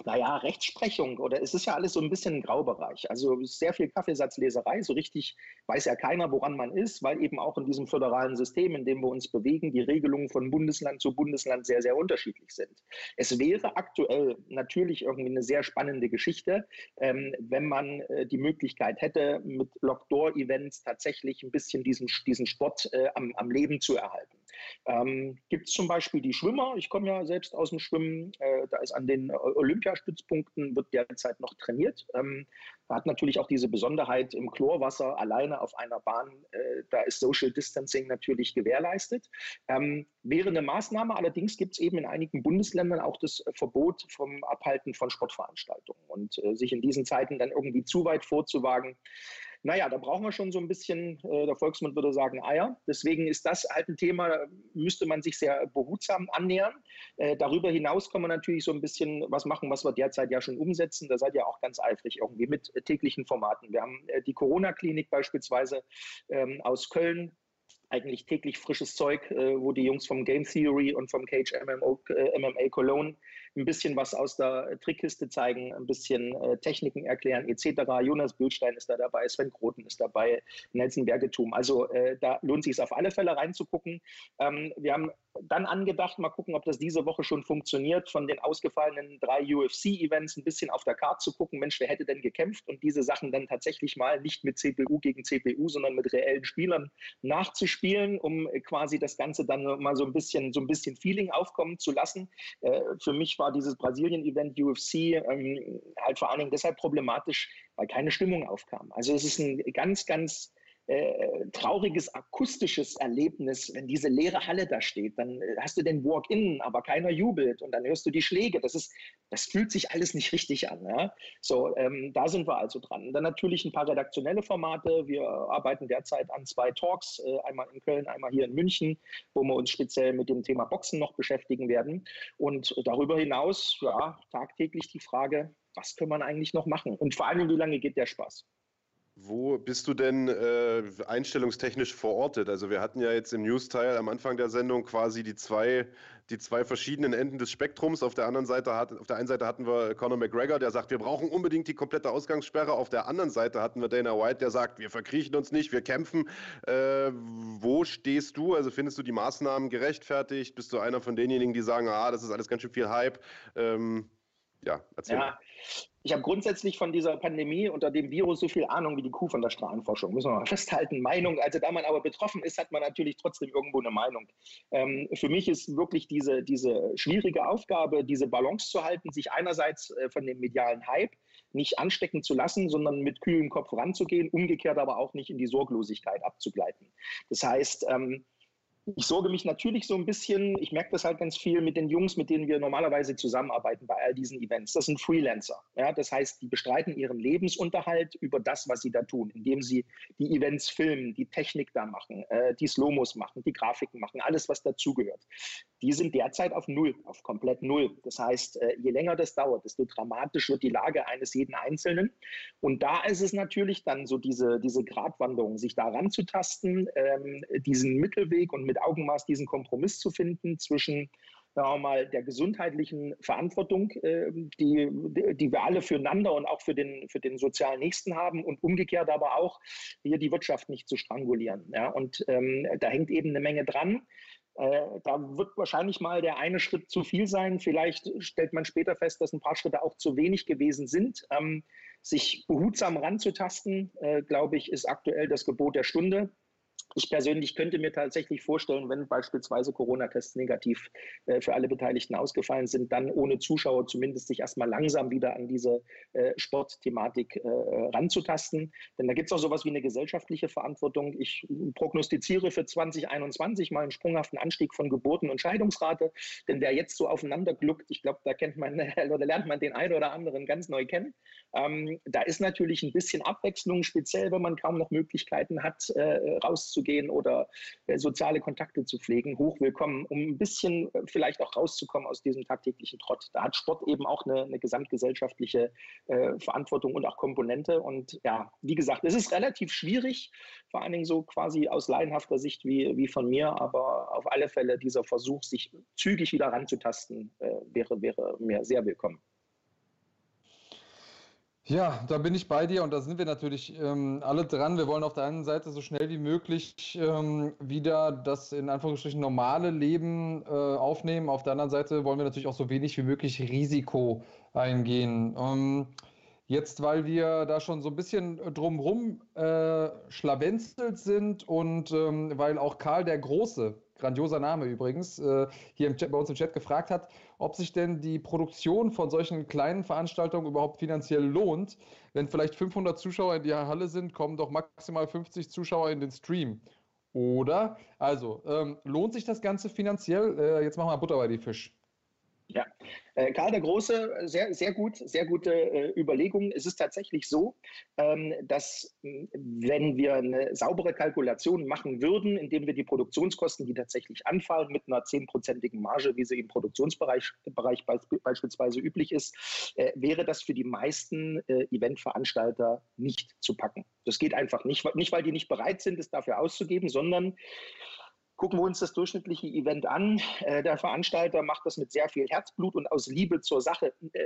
naja, Rechtsprechung oder es ist ja alles so ein bisschen ein Graubereich. Also sehr viel Kaffeesatzleserei, so richtig weiß ja keiner, woran man ist, weil eben auch in diesem föderalen System, in dem wir uns bewegen, die Regelungen von Bundesland zu Bundesland sehr, sehr unterschiedlich sind. Es wäre aktuell natürlich irgendwie eine sehr spannende Geschichte, ähm, wenn man äh, die Möglichkeit hätte, mit Lockdoor-Events tatsächlich ein bisschen diesen, diesen Sport äh, am, am Leben zu erhalten. Ähm, Gibt es zum Beispiel die Schwimmer? Ich komme ja selbst aus dem Schwimmen. Äh, da ist an den Olympiastützpunkten wird derzeit noch trainiert. Ähm, hat natürlich auch diese Besonderheit im Chlorwasser alleine auf einer Bahn. Äh, da ist Social Distancing natürlich gewährleistet. Ähm, wäre eine Maßnahme. Allerdings gibt es eben in einigen Bundesländern auch das Verbot vom Abhalten von Sportveranstaltungen. Und äh, sich in diesen Zeiten dann irgendwie zu weit vorzuwagen, naja, da brauchen wir schon so ein bisschen, äh, der Volksmund würde sagen, Eier. Deswegen ist das halt ein Thema, da müsste man sich sehr behutsam annähern. Äh, darüber hinaus kann man natürlich so ein bisschen was machen, was wir derzeit ja schon umsetzen. Da seid ihr auch ganz eifrig irgendwie mit täglichen Formaten. Wir haben äh, die Corona-Klinik beispielsweise ähm, aus Köln, eigentlich täglich frisches Zeug, äh, wo die Jungs vom Game Theory und vom Cage MMO, äh, MMA Cologne ein bisschen was aus der Trickkiste zeigen, ein bisschen äh, Techniken erklären etc. Jonas Bildstein ist da dabei, Sven Kroten ist dabei, Nelson Bergetum. Also äh, da lohnt sich es auf alle Fälle reinzugucken. Ähm, wir haben dann angedacht, mal gucken, ob das diese Woche schon funktioniert, von den ausgefallenen drei UFC-Events ein bisschen auf der Karte zu gucken, Mensch, wer hätte denn gekämpft und diese Sachen dann tatsächlich mal nicht mit CPU gegen CPU, sondern mit reellen Spielern nachzuspielen, um quasi das Ganze dann mal so ein bisschen, so ein bisschen Feeling aufkommen zu lassen. Äh, für mich war dieses Brasilien-Event UFC ähm, halt vor allen Dingen deshalb problematisch, weil keine Stimmung aufkam. Also es ist ein ganz, ganz äh, trauriges akustisches Erlebnis, wenn diese leere Halle da steht. Dann äh, hast du den Walk-in, aber keiner jubelt und dann hörst du die Schläge. Das ist, das fühlt sich alles nicht richtig an. Ja? So, ähm, da sind wir also dran. Dann natürlich ein paar redaktionelle Formate. Wir arbeiten derzeit an zwei Talks, äh, einmal in Köln, einmal hier in München, wo wir uns speziell mit dem Thema Boxen noch beschäftigen werden. Und darüber hinaus, ja, tagtäglich die Frage, was kann man eigentlich noch machen? Und vor allem, wie lange geht der Spaß? Wo bist du denn äh, einstellungstechnisch verortet? Also wir hatten ja jetzt im News-Teil am Anfang der Sendung quasi die zwei, die zwei verschiedenen Enden des Spektrums. Auf der anderen Seite hat, auf der einen Seite hatten wir Conor McGregor, der sagt, wir brauchen unbedingt die komplette Ausgangssperre. Auf der anderen Seite hatten wir Dana White, der sagt, wir verkriechen uns nicht, wir kämpfen. Äh, wo stehst du? Also findest du die Maßnahmen gerechtfertigt? Bist du einer von denjenigen, die sagen, ah, das ist alles ganz schön viel Hype? Ähm, ja, erzähl. Ja, ich habe grundsätzlich von dieser Pandemie unter dem Virus so viel Ahnung wie die Kuh von der Strahlenforschung, müssen wir mal festhalten. Meinung, also da man aber betroffen ist, hat man natürlich trotzdem irgendwo eine Meinung. Ähm, für mich ist wirklich diese, diese schwierige Aufgabe, diese Balance zu halten, sich einerseits äh, von dem medialen Hype nicht anstecken zu lassen, sondern mit kühlem Kopf ranzugehen, umgekehrt aber auch nicht in die Sorglosigkeit abzugleiten. Das heißt, ähm, ich sorge mich natürlich so ein bisschen, ich merke das halt ganz viel mit den Jungs, mit denen wir normalerweise zusammenarbeiten bei all diesen Events. Das sind Freelancer. Ja? Das heißt, die bestreiten ihren Lebensunterhalt über das, was sie da tun, indem sie die Events filmen, die Technik da machen, äh, die Slomos machen, die Grafiken machen, alles, was dazugehört. Die sind derzeit auf Null, auf komplett Null. Das heißt, äh, je länger das dauert, desto dramatisch wird die Lage eines jeden Einzelnen. Und da ist es natürlich dann so diese, diese Gratwanderung, sich da ranzutasten, ähm, diesen Mittelweg und mit mit Augenmaß diesen Kompromiss zu finden zwischen sagen wir mal, der gesundheitlichen Verantwortung, äh, die, die wir alle füreinander und auch für den, für den sozialen Nächsten haben und umgekehrt aber auch, hier die Wirtschaft nicht zu strangulieren. Ja? Und ähm, da hängt eben eine Menge dran. Äh, da wird wahrscheinlich mal der eine Schritt zu viel sein. Vielleicht stellt man später fest, dass ein paar Schritte auch zu wenig gewesen sind. Ähm, sich behutsam ranzutasten, äh, glaube ich, ist aktuell das Gebot der Stunde. Ich persönlich könnte mir tatsächlich vorstellen, wenn beispielsweise Corona-Tests negativ äh, für alle Beteiligten ausgefallen sind, dann ohne Zuschauer zumindest sich erstmal langsam wieder an diese äh, Sportthematik äh, ranzutasten. Denn da gibt es auch sowas wie eine gesellschaftliche Verantwortung. Ich prognostiziere für 2021 mal einen sprunghaften Anstieg von Geburten- und Scheidungsrate. Denn wer jetzt so aufeinander gluckt, ich glaube, da kennt man oder lernt man den einen oder anderen ganz neu kennen. Ähm, da ist natürlich ein bisschen Abwechslung, speziell wenn man kaum noch Möglichkeiten hat, äh, rauszugehen gehen oder äh, soziale Kontakte zu pflegen, hoch willkommen, um ein bisschen äh, vielleicht auch rauszukommen aus diesem tagtäglichen Trott. Da hat Sport eben auch eine, eine gesamtgesellschaftliche äh, Verantwortung und auch Komponente. Und ja, wie gesagt, es ist relativ schwierig, vor allen Dingen so quasi aus laienhafter Sicht wie, wie von mir, aber auf alle Fälle dieser Versuch, sich zügig wieder ranzutasten, äh, wäre, wäre mir sehr willkommen. Ja, da bin ich bei dir und da sind wir natürlich ähm, alle dran. Wir wollen auf der einen Seite so schnell wie möglich ähm, wieder das in Anführungsstrichen normale Leben äh, aufnehmen. Auf der anderen Seite wollen wir natürlich auch so wenig wie möglich Risiko eingehen. Ähm, jetzt, weil wir da schon so ein bisschen drumrum äh, schlawenzelt sind und ähm, weil auch Karl der Große grandioser Name übrigens, äh, hier im Chat, bei uns im Chat gefragt hat, ob sich denn die Produktion von solchen kleinen Veranstaltungen überhaupt finanziell lohnt. Wenn vielleicht 500 Zuschauer in die Halle sind, kommen doch maximal 50 Zuschauer in den Stream. Oder? Also, ähm, lohnt sich das Ganze finanziell? Äh, jetzt machen wir Butter bei die Fisch. Ja, äh, Karl der Große, sehr, sehr gut, sehr gute äh, Überlegung. Es ist tatsächlich so, ähm, dass äh, wenn wir eine saubere Kalkulation machen würden, indem wir die Produktionskosten, die tatsächlich anfallen, mit einer zehnprozentigen Marge, wie sie im Produktionsbereich Bereich beispielsweise üblich ist, äh, wäre das für die meisten äh, Eventveranstalter nicht zu packen. Das geht einfach nicht, nicht weil die nicht bereit sind, es dafür auszugeben, sondern Gucken wir uns das durchschnittliche Event an. Äh, der Veranstalter macht das mit sehr viel Herzblut und aus Liebe zur Sache, äh,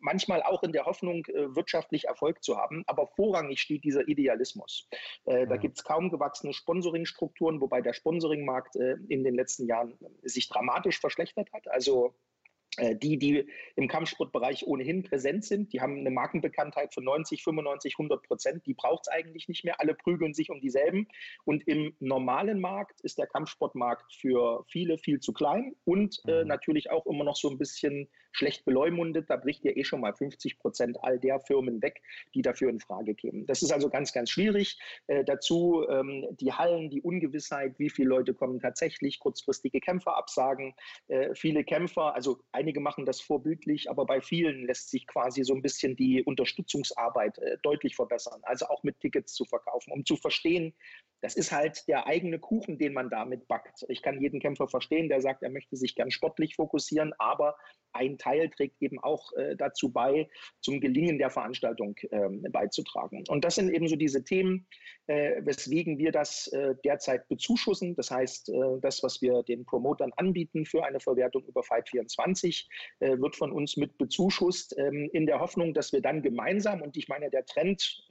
manchmal auch in der Hoffnung, äh, wirtschaftlich Erfolg zu haben. Aber vorrangig steht dieser Idealismus. Da mhm. gibt es kaum gewachsene Sponsoringstrukturen, wobei der Sponsoringmarkt in den letzten Jahren sich dramatisch verschlechtert hat. Also äh, die, die im Kampfsportbereich ohnehin präsent sind, die haben eine Markenbekanntheit von 90, 95, 100 Prozent. Die braucht es eigentlich nicht mehr. Alle prügeln sich um dieselben. Und im normalen Markt ist der Kampfsportmarkt für viele viel zu klein und äh, mhm. natürlich auch immer noch so ein bisschen schlecht beleumundet. Da bricht ja eh schon mal 50 Prozent all der Firmen weg, die dafür in Frage kämen. Das ist also ganz, ganz schwierig. Äh, dazu ähm, die Hallen, die Ungewissheit, wie viele Leute kommen tatsächlich, kurzfristige Kämpferabsagen. Äh, viele Kämpfer, also ein einige machen das vorbildlich, aber bei vielen lässt sich quasi so ein bisschen die Unterstützungsarbeit äh, deutlich verbessern. Also auch mit Tickets zu verkaufen, um zu verstehen, das ist halt der eigene Kuchen, den man damit backt. Ich kann jeden Kämpfer verstehen, der sagt, er möchte sich gern sportlich fokussieren, aber ein Teil trägt eben auch äh, dazu bei, zum Gelingen der Veranstaltung äh, beizutragen. Und das sind eben so diese Themen, äh, weswegen wir das äh, derzeit bezuschussen. Das heißt, äh, das, was wir den Promotern anbieten für eine Verwertung über Fight24, äh, wird von uns mit bezuschusst, ähm, in der Hoffnung, dass wir dann gemeinsam, und ich meine, der Trend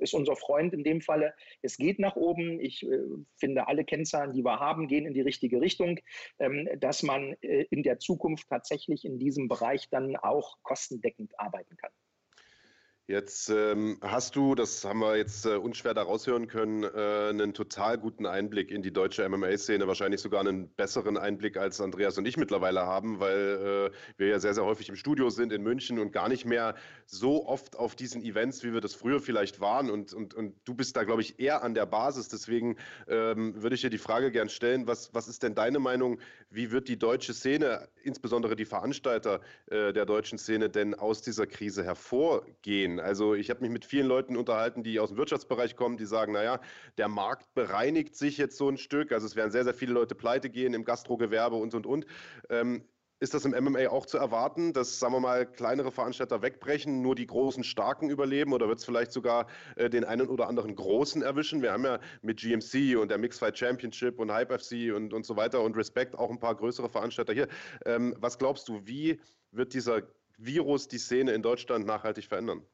ist unser Freund in dem Falle. Es geht nach oben. Ich äh, finde, alle Kennzahlen, die wir haben, gehen in die richtige Richtung, ähm, dass man äh, in der Zukunft tatsächlich in diesem Bereich dann auch kostendeckend arbeiten kann. Jetzt ähm, hast du, das haben wir jetzt äh, unschwer da raushören können, äh, einen total guten Einblick in die deutsche MMA-Szene, wahrscheinlich sogar einen besseren Einblick als Andreas und ich mittlerweile haben, weil äh, wir ja sehr, sehr häufig im Studio sind in München und gar nicht mehr so oft auf diesen Events, wie wir das früher vielleicht waren. Und, und, und du bist da, glaube ich, eher an der Basis. Deswegen ähm, würde ich dir die Frage gern stellen, was, was ist denn deine Meinung, wie wird die deutsche Szene, insbesondere die Veranstalter äh, der deutschen Szene, denn aus dieser Krise hervorgehen? Sehen. Also ich habe mich mit vielen Leuten unterhalten, die aus dem Wirtschaftsbereich kommen, die sagen, naja, der Markt bereinigt sich jetzt so ein Stück. Also es werden sehr, sehr viele Leute pleite gehen im Gastrogewerbe und, und, und. Ähm, ist das im MMA auch zu erwarten, dass, sagen wir mal, kleinere Veranstalter wegbrechen, nur die großen Starken überleben oder wird es vielleicht sogar äh, den einen oder anderen Großen erwischen? Wir haben ja mit GMC und der Mixfight Championship und Hype FC und, und so weiter und Respect auch ein paar größere Veranstalter hier. Ähm, was glaubst du, wie wird dieser Virus die Szene in Deutschland nachhaltig verändern?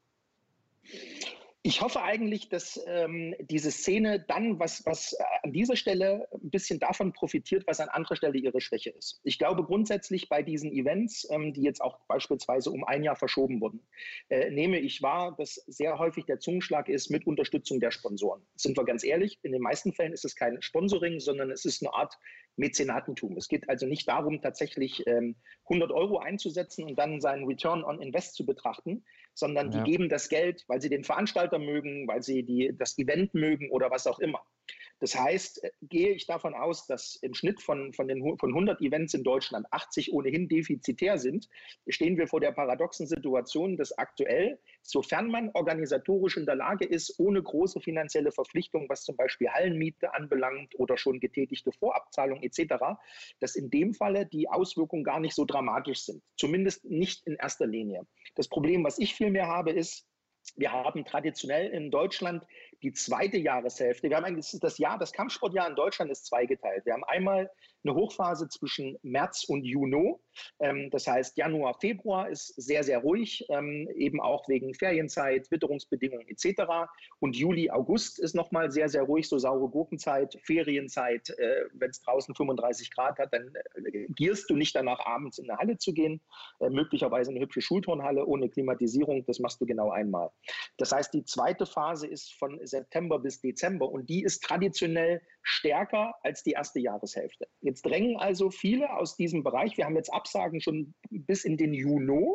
Ich hoffe eigentlich, dass ähm, diese Szene dann, was, was äh, an dieser Stelle ein bisschen davon profitiert, was an anderer Stelle ihre Schwäche ist. Ich glaube grundsätzlich bei diesen Events, ähm, die jetzt auch beispielsweise um ein Jahr verschoben wurden, äh, nehme ich wahr, dass sehr häufig der Zungenschlag ist mit Unterstützung der Sponsoren. Sind wir ganz ehrlich, in den meisten Fällen ist es kein Sponsoring, sondern es ist eine Art Mäzenatentum. Es geht also nicht darum, tatsächlich ähm, 100 Euro einzusetzen und dann seinen Return on Invest zu betrachten, sondern die geben das Geld, weil sie den Veranstalter mögen, weil sie die, das Event mögen oder was auch immer. Das heißt, äh, gehe ich davon aus, dass im Schnitt von, von, den, von 100 Events in Deutschland 80 ohnehin defizitär sind, stehen wir vor der paradoxen Situation, dass aktuell, sofern man organisatorisch in der Lage ist, ohne große finanzielle Verpflichtungen, was zum Beispiel Hallenmiete anbelangt oder schon getätigte Vorabzahlung etc., dass in dem Falle die Auswirkungen gar nicht so dramatisch sind. Zumindest nicht in erster Linie. Das Problem, was ich vielmehr habe, ist, wir haben traditionell in Deutschland die zweite Jahreshälfte. Wir haben eigentlich das Jahr, das Kampfsportjahr in Deutschland ist zweigeteilt. Wir haben einmal eine Hochphase zwischen März und Juni. Ähm, das heißt, Januar, Februar ist sehr, sehr ruhig, ähm, eben auch wegen Ferienzeit, Witterungsbedingungen etc. Und Juli, August ist nochmal sehr, sehr ruhig, so saure Gurkenzeit, Ferienzeit. Äh, Wenn es draußen 35 Grad hat, dann äh, gierst du nicht danach, abends in eine Halle zu gehen. Äh, möglicherweise eine hübsche Schulturnhalle ohne Klimatisierung, das machst du genau einmal. Das heißt, die zweite Phase ist von September bis Dezember und die ist traditionell stärker als die erste Jahreshälfte. Jetzt drängen also viele aus diesem Bereich, wir haben jetzt Absagen schon bis in den Juni.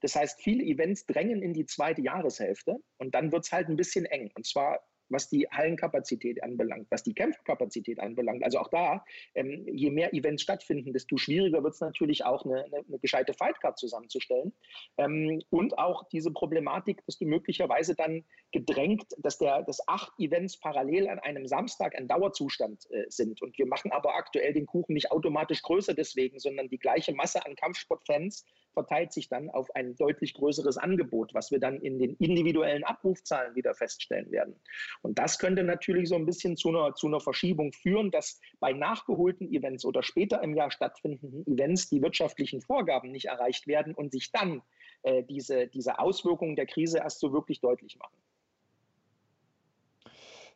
Das heißt, viele Events drängen in die zweite Jahreshälfte und dann wird es halt ein bisschen eng. Und zwar was die Hallenkapazität anbelangt, was die Kämpferkapazität anbelangt. Also auch da, ähm, je mehr Events stattfinden, desto schwieriger wird es natürlich auch, eine, eine, eine, gescheite Fightcard zusammenzustellen. Ähm, und auch diese Problematik, dass du möglicherweise dann gedrängt, dass, der, dass acht Events parallel an einem Samstag ein Dauerzustand äh, sind. Und wir machen aber aktuell den Kuchen nicht automatisch größer deswegen, sondern die gleiche Masse an Kampfsportfans verteilt sich dann auf ein deutlich größeres Angebot, was wir dann in den individuellen Abrufzahlen wieder feststellen werden. Und das könnte natürlich so ein bisschen zu einer, zu einer Verschiebung führen, dass bei nachgeholten Events oder später im Jahr stattfindenden Events die wirtschaftlichen Vorgaben nicht erreicht werden und sich dann äh, diese, diese Auswirkungen der Krise erst so wirklich deutlich machen.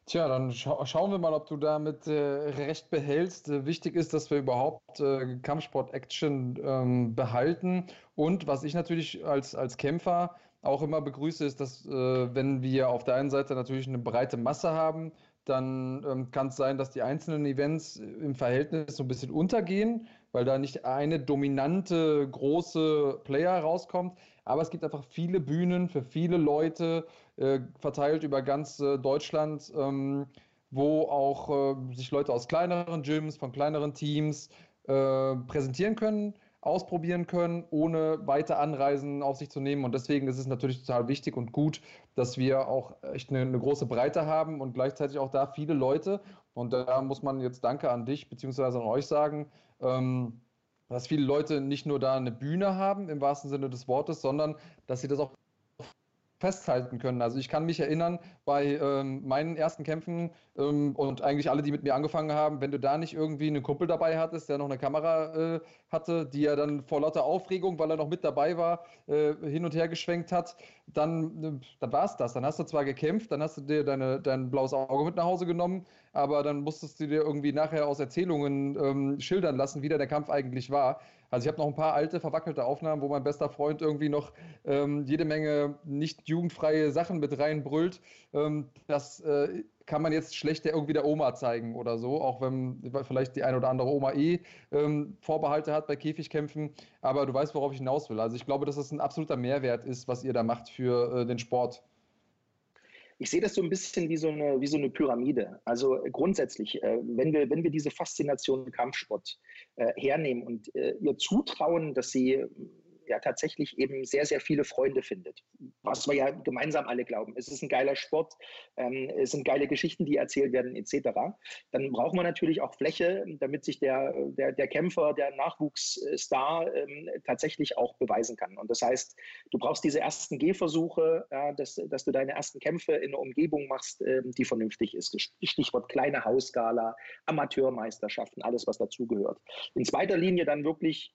Tja, dann scha schauen wir mal, ob du damit äh, recht behältst. Äh, wichtig ist, dass wir überhaupt äh, Kampfsport-Action ähm, behalten. Und was ich natürlich als, als Kämpfer auch immer begrüße, ist, dass äh, wenn wir auf der einen Seite natürlich eine breite Masse haben, dann ähm, kann es sein, dass die einzelnen Events im Verhältnis so ein bisschen untergehen, weil da nicht eine dominante große Player rauskommt. Aber es gibt einfach viele Bühnen für viele Leute, äh, verteilt über ganz äh, Deutschland, ähm, wo auch äh, sich Leute aus kleineren Gyms, von kleineren Teams äh, präsentieren können. ausprobieren können, ohne weite Anreisen auf sich zu nehmen. Und deswegen ist es natürlich total wichtig und gut, dass wir auch echt eine, eine große Breite haben und gleichzeitig auch da viele Leute. Und da muss man jetzt Danke an dich bzw. an euch sagen. Ähm, dass viele Leute nicht nur da eine Bühne haben im wahrsten Sinne des Wortes, sondern dass sie das auch festhalten können. Also ich kann mich erinnern, bei ähm, meinen ersten Kämpfen ähm, und eigentlich alle, die mit mir angefangen haben, wenn du da nicht irgendwie einen Kumpel dabei hattest, der noch eine Kamera äh, hatte, die er dann vor lauter Aufregung, weil er noch mit dabei war, äh, hin und her geschwenkt hat, dann, äh, dann war es das. Dann hast du zwar gekämpft, dann hast du dir deine, dein blaues Auge mit nach Hause genommen, aber dann musstest du dir irgendwie nachher aus Erzählungen ähm, schildern lassen, wie der Kampf eigentlich war. Also ich habe noch ein paar alte, verwackelte Aufnahmen, wo mein bester Freund irgendwie noch ähm, jede Menge nicht jugendfreie Sachen mit reinbrüllt. Ähm, das äh, kann man jetzt schlecht irgendwie der Oma zeigen oder so, auch wenn vielleicht die eine oder andere Oma eh ähm, Vorbehalte hat bei Käfigkämpfen. Aber du weißt, worauf ich hinaus will. Also ich glaube, dass das ein absoluter Mehrwert ist, was ihr da macht für äh, den Sport. Ich sehe das so ein bisschen wie so eine, wie so eine Pyramide. Also grundsätzlich, äh, wenn, wir, wenn wir diese Faszination Kampfsport äh, hernehmen und äh, ihr zutrauen, dass sie ja tatsächlich eben sehr, sehr viele Freunde findet. Was wir ja gemeinsam alle glauben. Es ist ein geiler Sport, ähm, es sind geile Geschichten, die erzählt werden, etc. Dann braucht man natürlich auch Fläche, damit sich der, der, der Kämpfer, der Nachwuchsstar ähm, tatsächlich auch beweisen kann. Und das heißt, du brauchst diese ersten Gehversuche, ja, dass, dass du deine ersten Kämpfe in einer Umgebung machst, ähm, die vernünftig ist. Stichwort kleine Hausskala, Amateurmeisterschaften, alles, was dazugehört. In zweiter Linie dann wirklich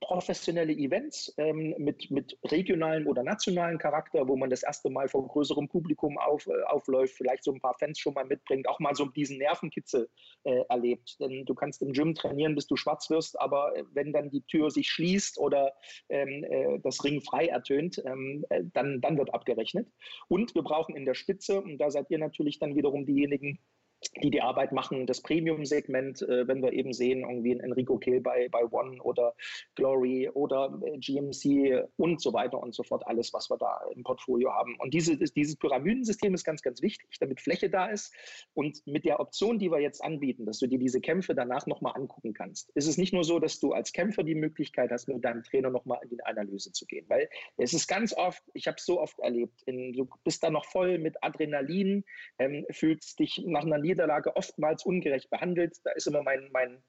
professionelle Events ähm, mit, mit regionalen oder nationalen Charakter, wo man das erste Mal vor größerem Publikum auf, äh, aufläuft, vielleicht so ein paar Fans schon mal mitbringt, auch mal so diesen Nervenkitzel äh, erlebt. Denn du kannst im Gym trainieren, bis du schwarz wirst, aber äh, wenn dann die Tür sich schließt oder ähm, äh, das Ring frei ertönt, ähm, äh, dann, dann wird abgerechnet. Und wir brauchen in der Spitze, und da seid ihr natürlich dann wiederum diejenigen, die die Arbeit machen, das Premium-Segment, äh, wenn wir eben sehen, irgendwie ein Enrico Kill bei, bei One oder Glory oder äh, GMC und so weiter und so fort, alles, was wir da im Portfolio haben. Und diese, dieses Pyramidensystem ist ganz, ganz wichtig, damit Fläche da ist. Und mit der Option, die wir jetzt anbieten, dass du dir diese Kämpfe danach nochmal angucken kannst, ist es nicht nur so, dass du als Kämpfer die Möglichkeit hast, mit deinem Trainer nochmal in die Analyse zu gehen. Weil es ist ganz oft, ich habe es so oft erlebt, in, du bist da noch voll mit Adrenalin, ähm, fühlst dich nach einer Niederlage oftmals ungerecht behandelt. Da ist immer mein, mein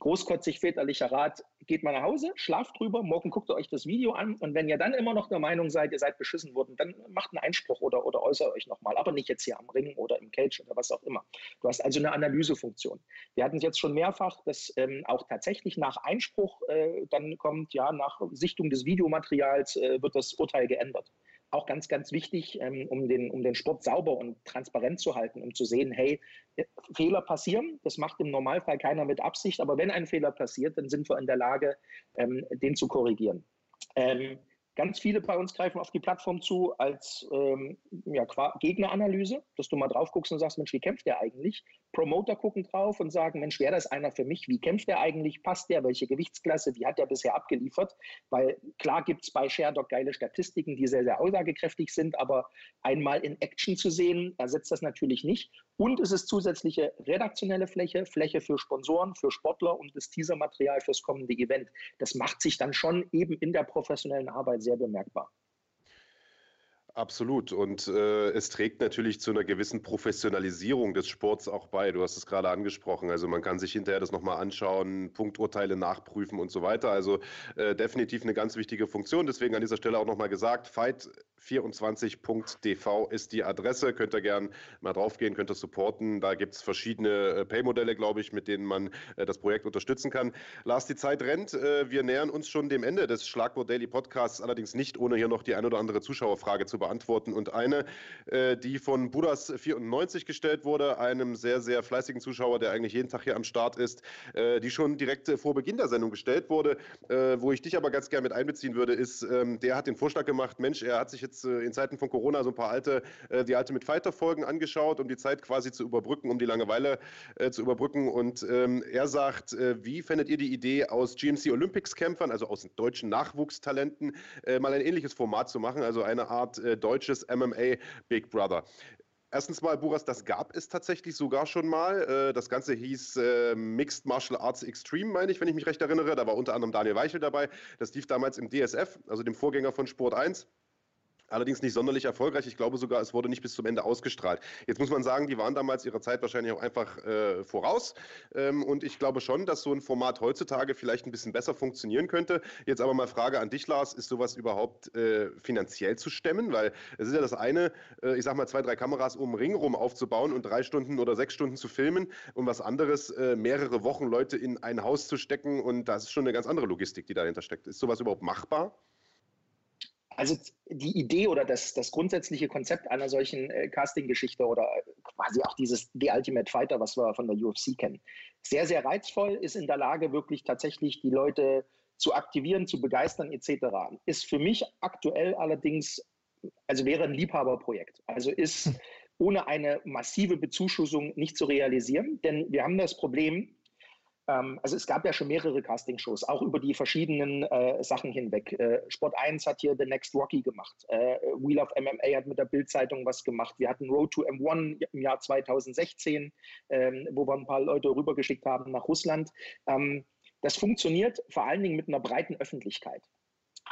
großkotzig väterlicher Rat, geht mal nach Hause, schlaft drüber, morgen guckt ihr euch das Video an und wenn ihr dann immer noch der Meinung seid, ihr seid beschissen worden, dann macht einen Einspruch oder, oder äußert euch nochmal, aber nicht jetzt hier am Ring oder im Cage oder was auch immer. Du hast also eine Analysefunktion. Wir hatten es jetzt schon mehrfach, dass ähm, auch tatsächlich nach Einspruch äh, dann kommt, ja, nach Sichtung des Videomaterials äh, wird das Urteil geändert auch ganz, ganz wichtig, ähm, um, den, um den Sport sauber und transparent zu halten, um zu sehen, hey, äh, Fehler passieren, das macht im Normalfall keiner mit Absicht, aber wenn ein Fehler passiert, dann sind wir in der Lage, ähm, den zu korrigieren. Ähm, Ganz viele bei uns greifen auf die Plattform zu als ähm, ja, Gegneranalyse, dass du mal drauf guckst und sagst, Mensch, wie kämpft der eigentlich? Promoter gucken drauf und sagen, Mensch, wäre das einer für mich? Wie kämpft der eigentlich? Passt der? Welche Gewichtsklasse? Wie hat der bisher abgeliefert? Weil klar gibt es bei Sherdog geile Statistiken, die sehr, sehr aussagekräftig sind, aber einmal in Action zu sehen, ersetzt das natürlich nicht. Und es ist zusätzliche redaktionelle Fläche, Fläche für Sponsoren, für Sportler und das Teasermaterial fürs kommende Event. Das macht sich dann schon eben in der professionellen Arbeit sehr bemerkbar. Absolut. Und äh, es trägt natürlich zu einer gewissen Professionalisierung des Sports auch bei. Du hast es gerade angesprochen. Also man kann sich hinterher das nochmal anschauen, Punkturteile nachprüfen und so weiter. Also äh, definitiv eine ganz wichtige Funktion. Deswegen an dieser Stelle auch nochmal gesagt, fight24.tv ist die Adresse. Könnt ihr gern mal draufgehen, könnt ihr supporten. Da gibt es verschiedene äh, Pay-Modelle, glaube ich, mit denen man äh, das Projekt unterstützen kann. Lars, die Zeit rennt. Äh, wir nähern uns schon dem Ende des Schlagwort Daily Podcasts, allerdings nicht ohne hier noch die ein oder andere Zuschauerfrage zu beantworten. Und eine, die von Budas94 gestellt wurde, einem sehr, sehr fleißigen Zuschauer, der eigentlich jeden Tag hier am Start ist, die schon direkt vor Beginn der Sendung gestellt wurde, wo ich dich aber ganz gerne mit einbeziehen würde, ist, ähm, der hat den Vorschlag gemacht, Mensch, er hat sich jetzt äh, in Zeiten von Corona so ein paar alte, äh, die alte mit Fighter-Folgen angeschaut, um die Zeit quasi zu überbrücken, um die Langeweile zu überbrücken. Und ähm, er sagt, wie fändet ihr die Idee, aus GMC Olympics-Kämpfern, also aus deutschen Nachwuchstalenten, mal ein ähnliches Format zu machen, also eine Art deutsches MMA Big Brother. Erstens mal, Buras, das gab es tatsächlich sogar schon mal. Äh, das Ganze hieß äh, Mixed Martial Arts Extreme, meine ich, wenn ich mich recht erinnere. Da war unter anderem Daniel Weichel dabei. Das lief damals im DSF, also dem Vorgänger von Sport 1. Allerdings nicht sonderlich erfolgreich. Ich glaube sogar, es wurde nicht bis zum Ende ausgestrahlt. Jetzt muss man sagen, die waren damals ihrer Zeit wahrscheinlich auch einfach äh, voraus. Ähm, und ich glaube schon, dass so ein Format heutzutage vielleicht ein bisschen besser funktionieren könnte. Jetzt aber mal Frage an dich, Lars. Ist sowas überhaupt äh, finanziell zu stemmen? Weil es ist ja das eine, äh, ich sag mal, zwei, drei Kameras um Ring rum aufzubauen und drei Stunden oder sechs Stunden zu filmen und was anderes, äh, mehrere Wochen Leute in ein Haus zu stecken. Und das ist schon eine ganz andere Logistik, die dahinter steckt. Ist sowas überhaupt machbar? Also die Idee oder das, das grundsätzliche Konzept einer solchen äh, Casting-Geschichte oder quasi auch dieses The Ultimate Fighter, was wir von der UFC kennen, sehr, sehr reizvoll, ist in der Lage, wirklich tatsächlich die Leute zu aktivieren, zu begeistern etc. Ist für mich aktuell allerdings, also wäre ein Liebhaberprojekt. Also ist ohne eine massive Bezuschussung nicht zu realisieren, denn wir haben das Problem, also es gab ja schon mehrere Castingshows, auch über die verschiedenen äh, Sachen hinweg. Äh, Sport 1 hat hier The Next Rocky gemacht. Äh, Wheel of MMA hat mit der Bild-Zeitung was gemacht. Wir hatten Road to M1 im Jahr 2016, ähm, wo wir ein paar Leute rübergeschickt haben nach Russland. Ähm, das funktioniert vor allen Dingen mit einer breiten Öffentlichkeit.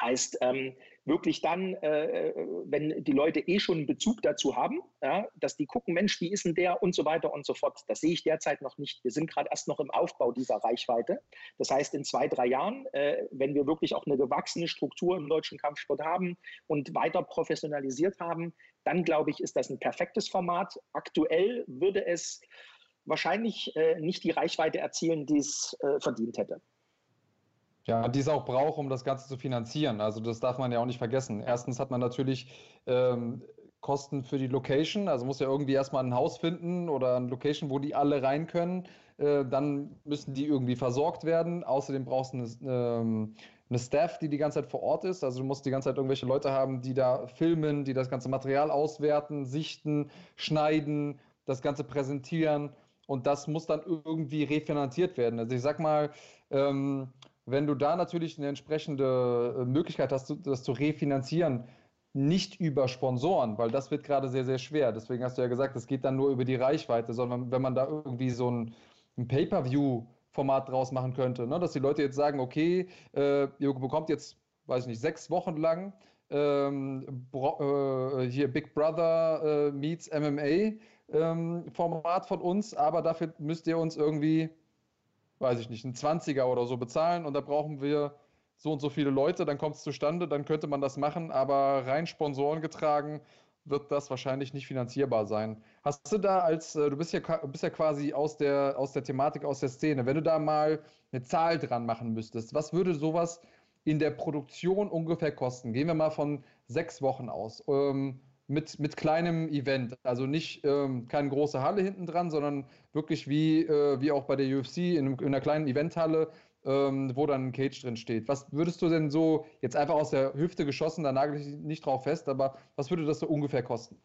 Heißt, ähm, wirklich dann, äh, wenn die Leute eh schon einen Bezug dazu haben, ja, dass die gucken, Mensch, wie ist denn der und so weiter und so fort. Das sehe ich derzeit noch nicht. Wir sind gerade erst noch im Aufbau dieser Reichweite. Das heißt, in zwei, drei Jahren, äh, wenn wir wirklich auch eine gewachsene Struktur im deutschen Kampfsport haben und weiter professionalisiert haben, dann glaube ich, ist das ein perfektes Format. Aktuell würde es wahrscheinlich äh, nicht die Reichweite erzielen, die es äh, verdient hätte. Ja, die es auch braucht, um das Ganze zu finanzieren. Also das darf man ja auch nicht vergessen. Erstens hat man natürlich ähm, Kosten für die Location, also muss ja irgendwie erstmal ein Haus finden oder eine Location, wo die alle rein können. Äh, dann müssen die irgendwie versorgt werden. Außerdem brauchst du eine, ähm, eine Staff, die die ganze Zeit vor Ort ist. Also du musst die ganze Zeit irgendwelche Leute haben, die da filmen, die das ganze Material auswerten, sichten, schneiden, das Ganze präsentieren. Und das muss dann irgendwie refinanziert werden. Also ich sag mal, ähm, wenn du da natürlich eine entsprechende äh, Möglichkeit hast, das zu refinanzieren, nicht über Sponsoren, weil das wird gerade sehr, sehr schwer. Deswegen hast du ja gesagt, es geht dann nur über die Reichweite, sondern wenn man da irgendwie so ein, ein Pay-per-View-Format draus machen könnte, ne? dass die Leute jetzt sagen, okay, äh, ihr bekommt jetzt, weiß ich nicht, sechs Wochen lang ähm, äh, hier Big Brother äh, meets MMA ähm, Format von uns, aber dafür müsst ihr uns irgendwie weiß ich nicht, einen 20er oder so bezahlen und da brauchen wir so und so viele Leute, dann kommt es zustande, dann könnte man das machen, aber rein Sponsoren getragen wird das wahrscheinlich nicht finanzierbar sein. Hast du da als, äh, du bist ja, bist ja quasi aus der, aus der Thematik, aus der Szene, wenn du da mal eine Zahl dran machen müsstest, was würde sowas in der Produktion ungefähr kosten? Gehen wir mal von sechs Wochen aus. Ähm, mit, mit kleinem Event. Also nicht ähm, keine große Halle hinten dran, sondern wirklich wie, äh, wie auch bei der UFC in, in einer kleinen Eventhalle, ähm, wo dann ein Cage drin steht. Was würdest du denn so, jetzt einfach aus der Hüfte geschossen, da nagel ich nicht drauf fest, aber was würde das so ungefähr kosten?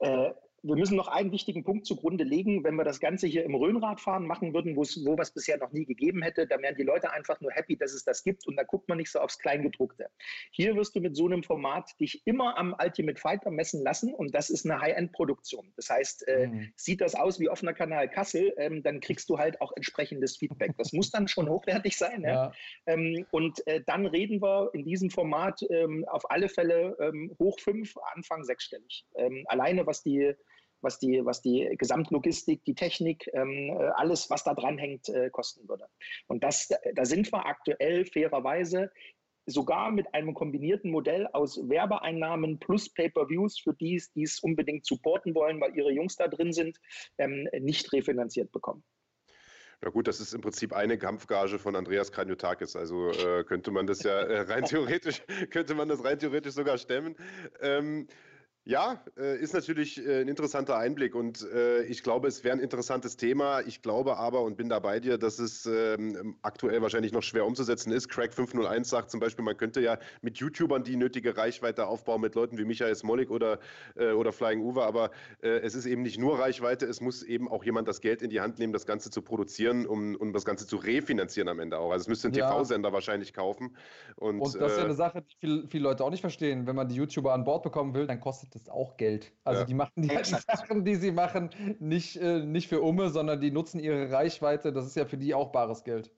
Äh, wir müssen noch einen wichtigen Punkt zugrunde legen. Wenn wir das Ganze hier im Rhönradfahren machen würden, wo es bisher noch nie gegeben hätte, dann wären die Leute einfach nur happy, dass es das gibt und da guckt man nicht so aufs Kleingedruckte. Hier wirst du mit so einem Format dich immer am Ultimate Fighter messen lassen und das ist eine High-End-Produktion. Das heißt, äh, mhm. sieht das aus wie offener Kanal Kassel, ähm, dann kriegst du halt auch entsprechendes Feedback. Das muss dann schon hochwertig sein. Ja? ja. Ähm, und äh, dann reden wir in diesem Format ähm, auf alle Fälle ähm, hoch fünf, Anfang sechsstellig. Ähm, alleine was die was die, was die Gesamtlogistik, die Technik, ähm, äh, alles, was da dran hängt, äh, kosten würde. Und das, da sind wir aktuell fairerweise sogar mit einem kombinierten Modell aus Werbeeinnahmen plus Pay-per-Views für die, die es unbedingt supporten wollen, weil ihre Jungs da drin sind, ähm, nicht refinanziert bekommen. Ja gut, das ist im Prinzip eine Kampfgage von Andreas Kranjotakis. Also äh, könnte man das ja äh, rein theoretisch, könnte man das rein theoretisch sogar stemmen. Ähm, ja, äh, ist natürlich äh, ein interessanter Einblick und äh, ich glaube, es wäre ein interessantes Thema. Ich glaube aber und bin da bei dir, dass es ähm, aktuell wahrscheinlich noch schwer umzusetzen ist. Crack 501 sagt zum Beispiel, man könnte ja mit YouTubern die nötige Reichweite aufbauen, mit Leuten wie Michael Smolik oder, oder Flying Uwe, aber es ist eben nicht nur Reichweite, es muss eben auch jemand das Geld in die Hand nehmen, das Ganze zu produzieren, um, um das Ganze zu refinanzieren am Ende auch. Also es müsste ein ja. TV-Sender wahrscheinlich kaufen. Und, und das ist ja eine Sache, die viele, viele Leute auch nicht verstehen. Wenn man die YouTuber an Bord bekommen will, dann kostet das ist auch Geld. Also ja. die machen die Sachen, die sie machen, nicht, äh, nicht für Umme, sondern die nutzen ihre Reichweite. Das ist ja für die auch bares Geld.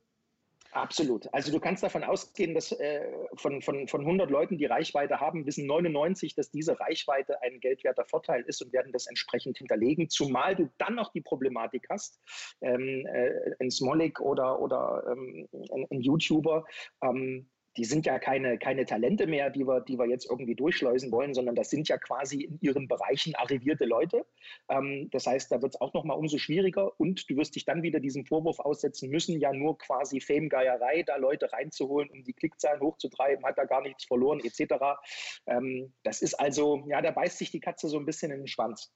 Absolut. Also du kannst davon ausgehen, dass äh, von, von, von 100 Leuten, die Reichweite haben, wissen 99, dass diese Reichweite ein geldwerter Vorteil ist und werden das entsprechend hinterlegen. Zumal du dann noch die Problematik hast, ähm, äh, ein Smolik oder, oder ähm, ein, ein YouTuber, ähm, die sind ja keine, keine Talente mehr, die wir, die wir jetzt irgendwie durchschleusen wollen, sondern das sind ja quasi in ihren Bereichen arrivierte Leute. Ähm, das heißt, da wird es auch nochmal umso schwieriger und du wirst dich dann wieder diesem Vorwurf aussetzen müssen, ja nur quasi Famegeierei, da Leute reinzuholen, um die Klickzahlen hochzutreiben, hat da gar nichts verloren, etc. Ähm, das ist also, ja, da beißt sich die Katze so ein bisschen in den Schwanz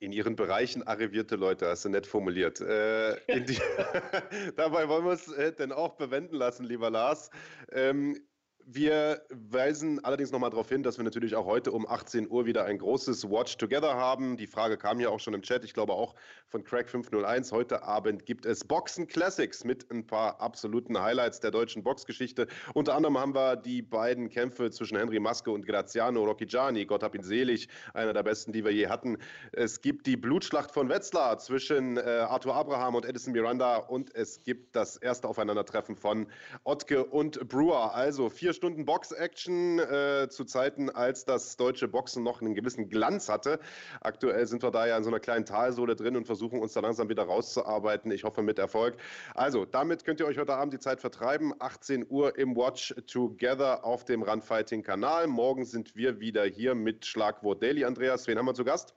in ihren Bereichen arrivierte Leute, hast du nett formuliert. Äh, die, dabei wollen wir es äh, denn auch bewenden lassen, lieber Lars. Ähm, wir weisen allerdings nochmal darauf hin, dass wir natürlich auch heute um 18 Uhr wieder ein großes Watch Together haben. Die Frage kam ja auch schon im Chat, ich glaube auch von Crack501. Heute Abend gibt es Boxen Classics mit ein paar absoluten Highlights der deutschen Boxgeschichte. Unter anderem haben wir die beiden Kämpfe zwischen Henry Maske und Graziano Rocchigiani. Gott hab ihn selig, einer der besten, die wir je hatten. Es gibt die Blutschlacht von Wetzlar zwischen äh, Arthur Abraham und Edison Miranda und es gibt das erste Aufeinandertreffen von Ottke und Brewer. Also vier Stunden Box-Action äh, zu Zeiten, als das deutsche Boxen noch einen gewissen Glanz hatte. Aktuell sind wir da ja in so einer kleinen Talsohle drin und versuchen uns da langsam wieder rauszuarbeiten. Ich hoffe mit Erfolg. Also, damit könnt ihr euch heute Abend die Zeit vertreiben. 18 Uhr im Watch Together auf dem Runfighting-Kanal. Morgen sind wir wieder hier mit Schlagwort Daily. Andreas, wen haben wir zu Gast?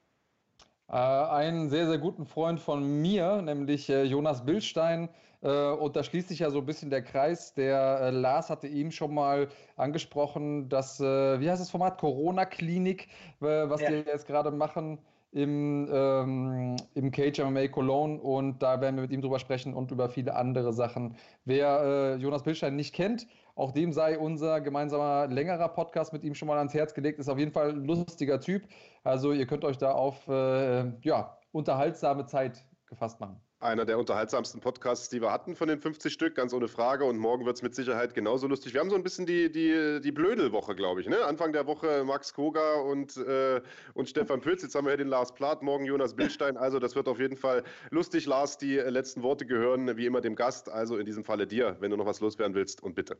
Äh, einen sehr, sehr guten Freund von mir, nämlich äh, Jonas Bildstein. Äh, und da schließt sich ja so ein bisschen der Kreis. Der äh, Lars hatte ihm schon mal angesprochen, dass, äh, wie heißt das Format? Corona-Klinik, was ja. die jetzt gerade machen im, ähm, im Cage MMA Cologne und da werden wir mit ihm drüber sprechen und über viele andere Sachen. Wer äh, Jonas Bildstein nicht kennt, auch dem sei unser gemeinsamer längerer Podcast mit ihm schon mal ans Herz gelegt. Ist auf jeden Fall ein lustiger Typ. Also ihr könnt euch da auf äh, ja, unterhaltsame Zeit gefasst machen einer der unterhaltsamsten Podcasts, die wir hatten von den 50 Stück, ganz ohne Frage. Und morgen wird es mit Sicherheit genauso lustig. Wir haben so ein bisschen die, die, die Blödelwoche, glaube ich. Ne? Anfang der Woche Max Koga und, äh, und Stefan Pütz. Jetzt haben wir hier den Lars Plath, morgen Jonas Bildstein. Also das wird auf jeden Fall lustig. Lars, die letzten Worte gehören wie immer dem Gast. Also in diesem Falle dir, wenn du noch was loswerden willst. Und bitte.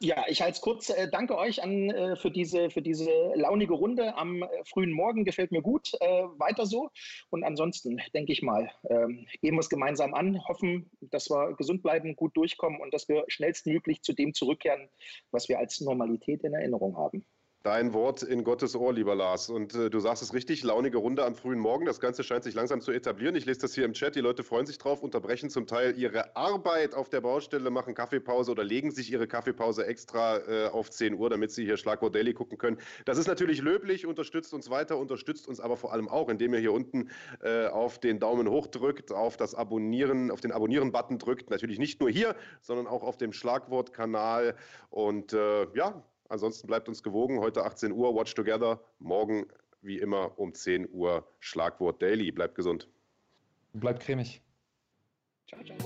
Ja, ich halte es kurz. Äh, danke euch an, äh, für, diese, für diese launige Runde am äh, frühen Morgen. Gefällt mir gut. Äh, weiter so. Und ansonsten denke ich mal, ähm, gehen wir es gemeinsam an, hoffen, dass wir gesund bleiben, gut durchkommen und dass wir schnellstmöglich zu dem zurückkehren, was wir als Normalität in Erinnerung haben. Dein Wort in Gottes Ohr, lieber Lars. Und äh, du sagst es richtig, launige Runde am frühen Morgen. Das Ganze scheint sich langsam zu etablieren. Ich lese das hier im Chat. Die Leute freuen sich drauf, unterbrechen zum Teil ihre Arbeit auf der Baustelle, machen Kaffeepause oder legen sich ihre Kaffeepause extra äh, auf 10 Uhr, damit sie hier Schlagwort Daily gucken können. Das ist natürlich löblich, unterstützt uns weiter, unterstützt uns aber vor allem auch, indem ihr hier unten äh, auf den Daumen hoch drückt, auf das Abonnieren, auf den Abonnieren-Button drückt. Natürlich nicht nur hier, sondern auch auf dem Schlagwortkanal. Und äh, ja, Ansonsten bleibt uns gewogen. Heute 18 Uhr, Watch Together. Morgen, wie immer, um 10 Uhr Schlagwort Daily. Bleibt gesund. Bleibt cremig. Ciao, ciao.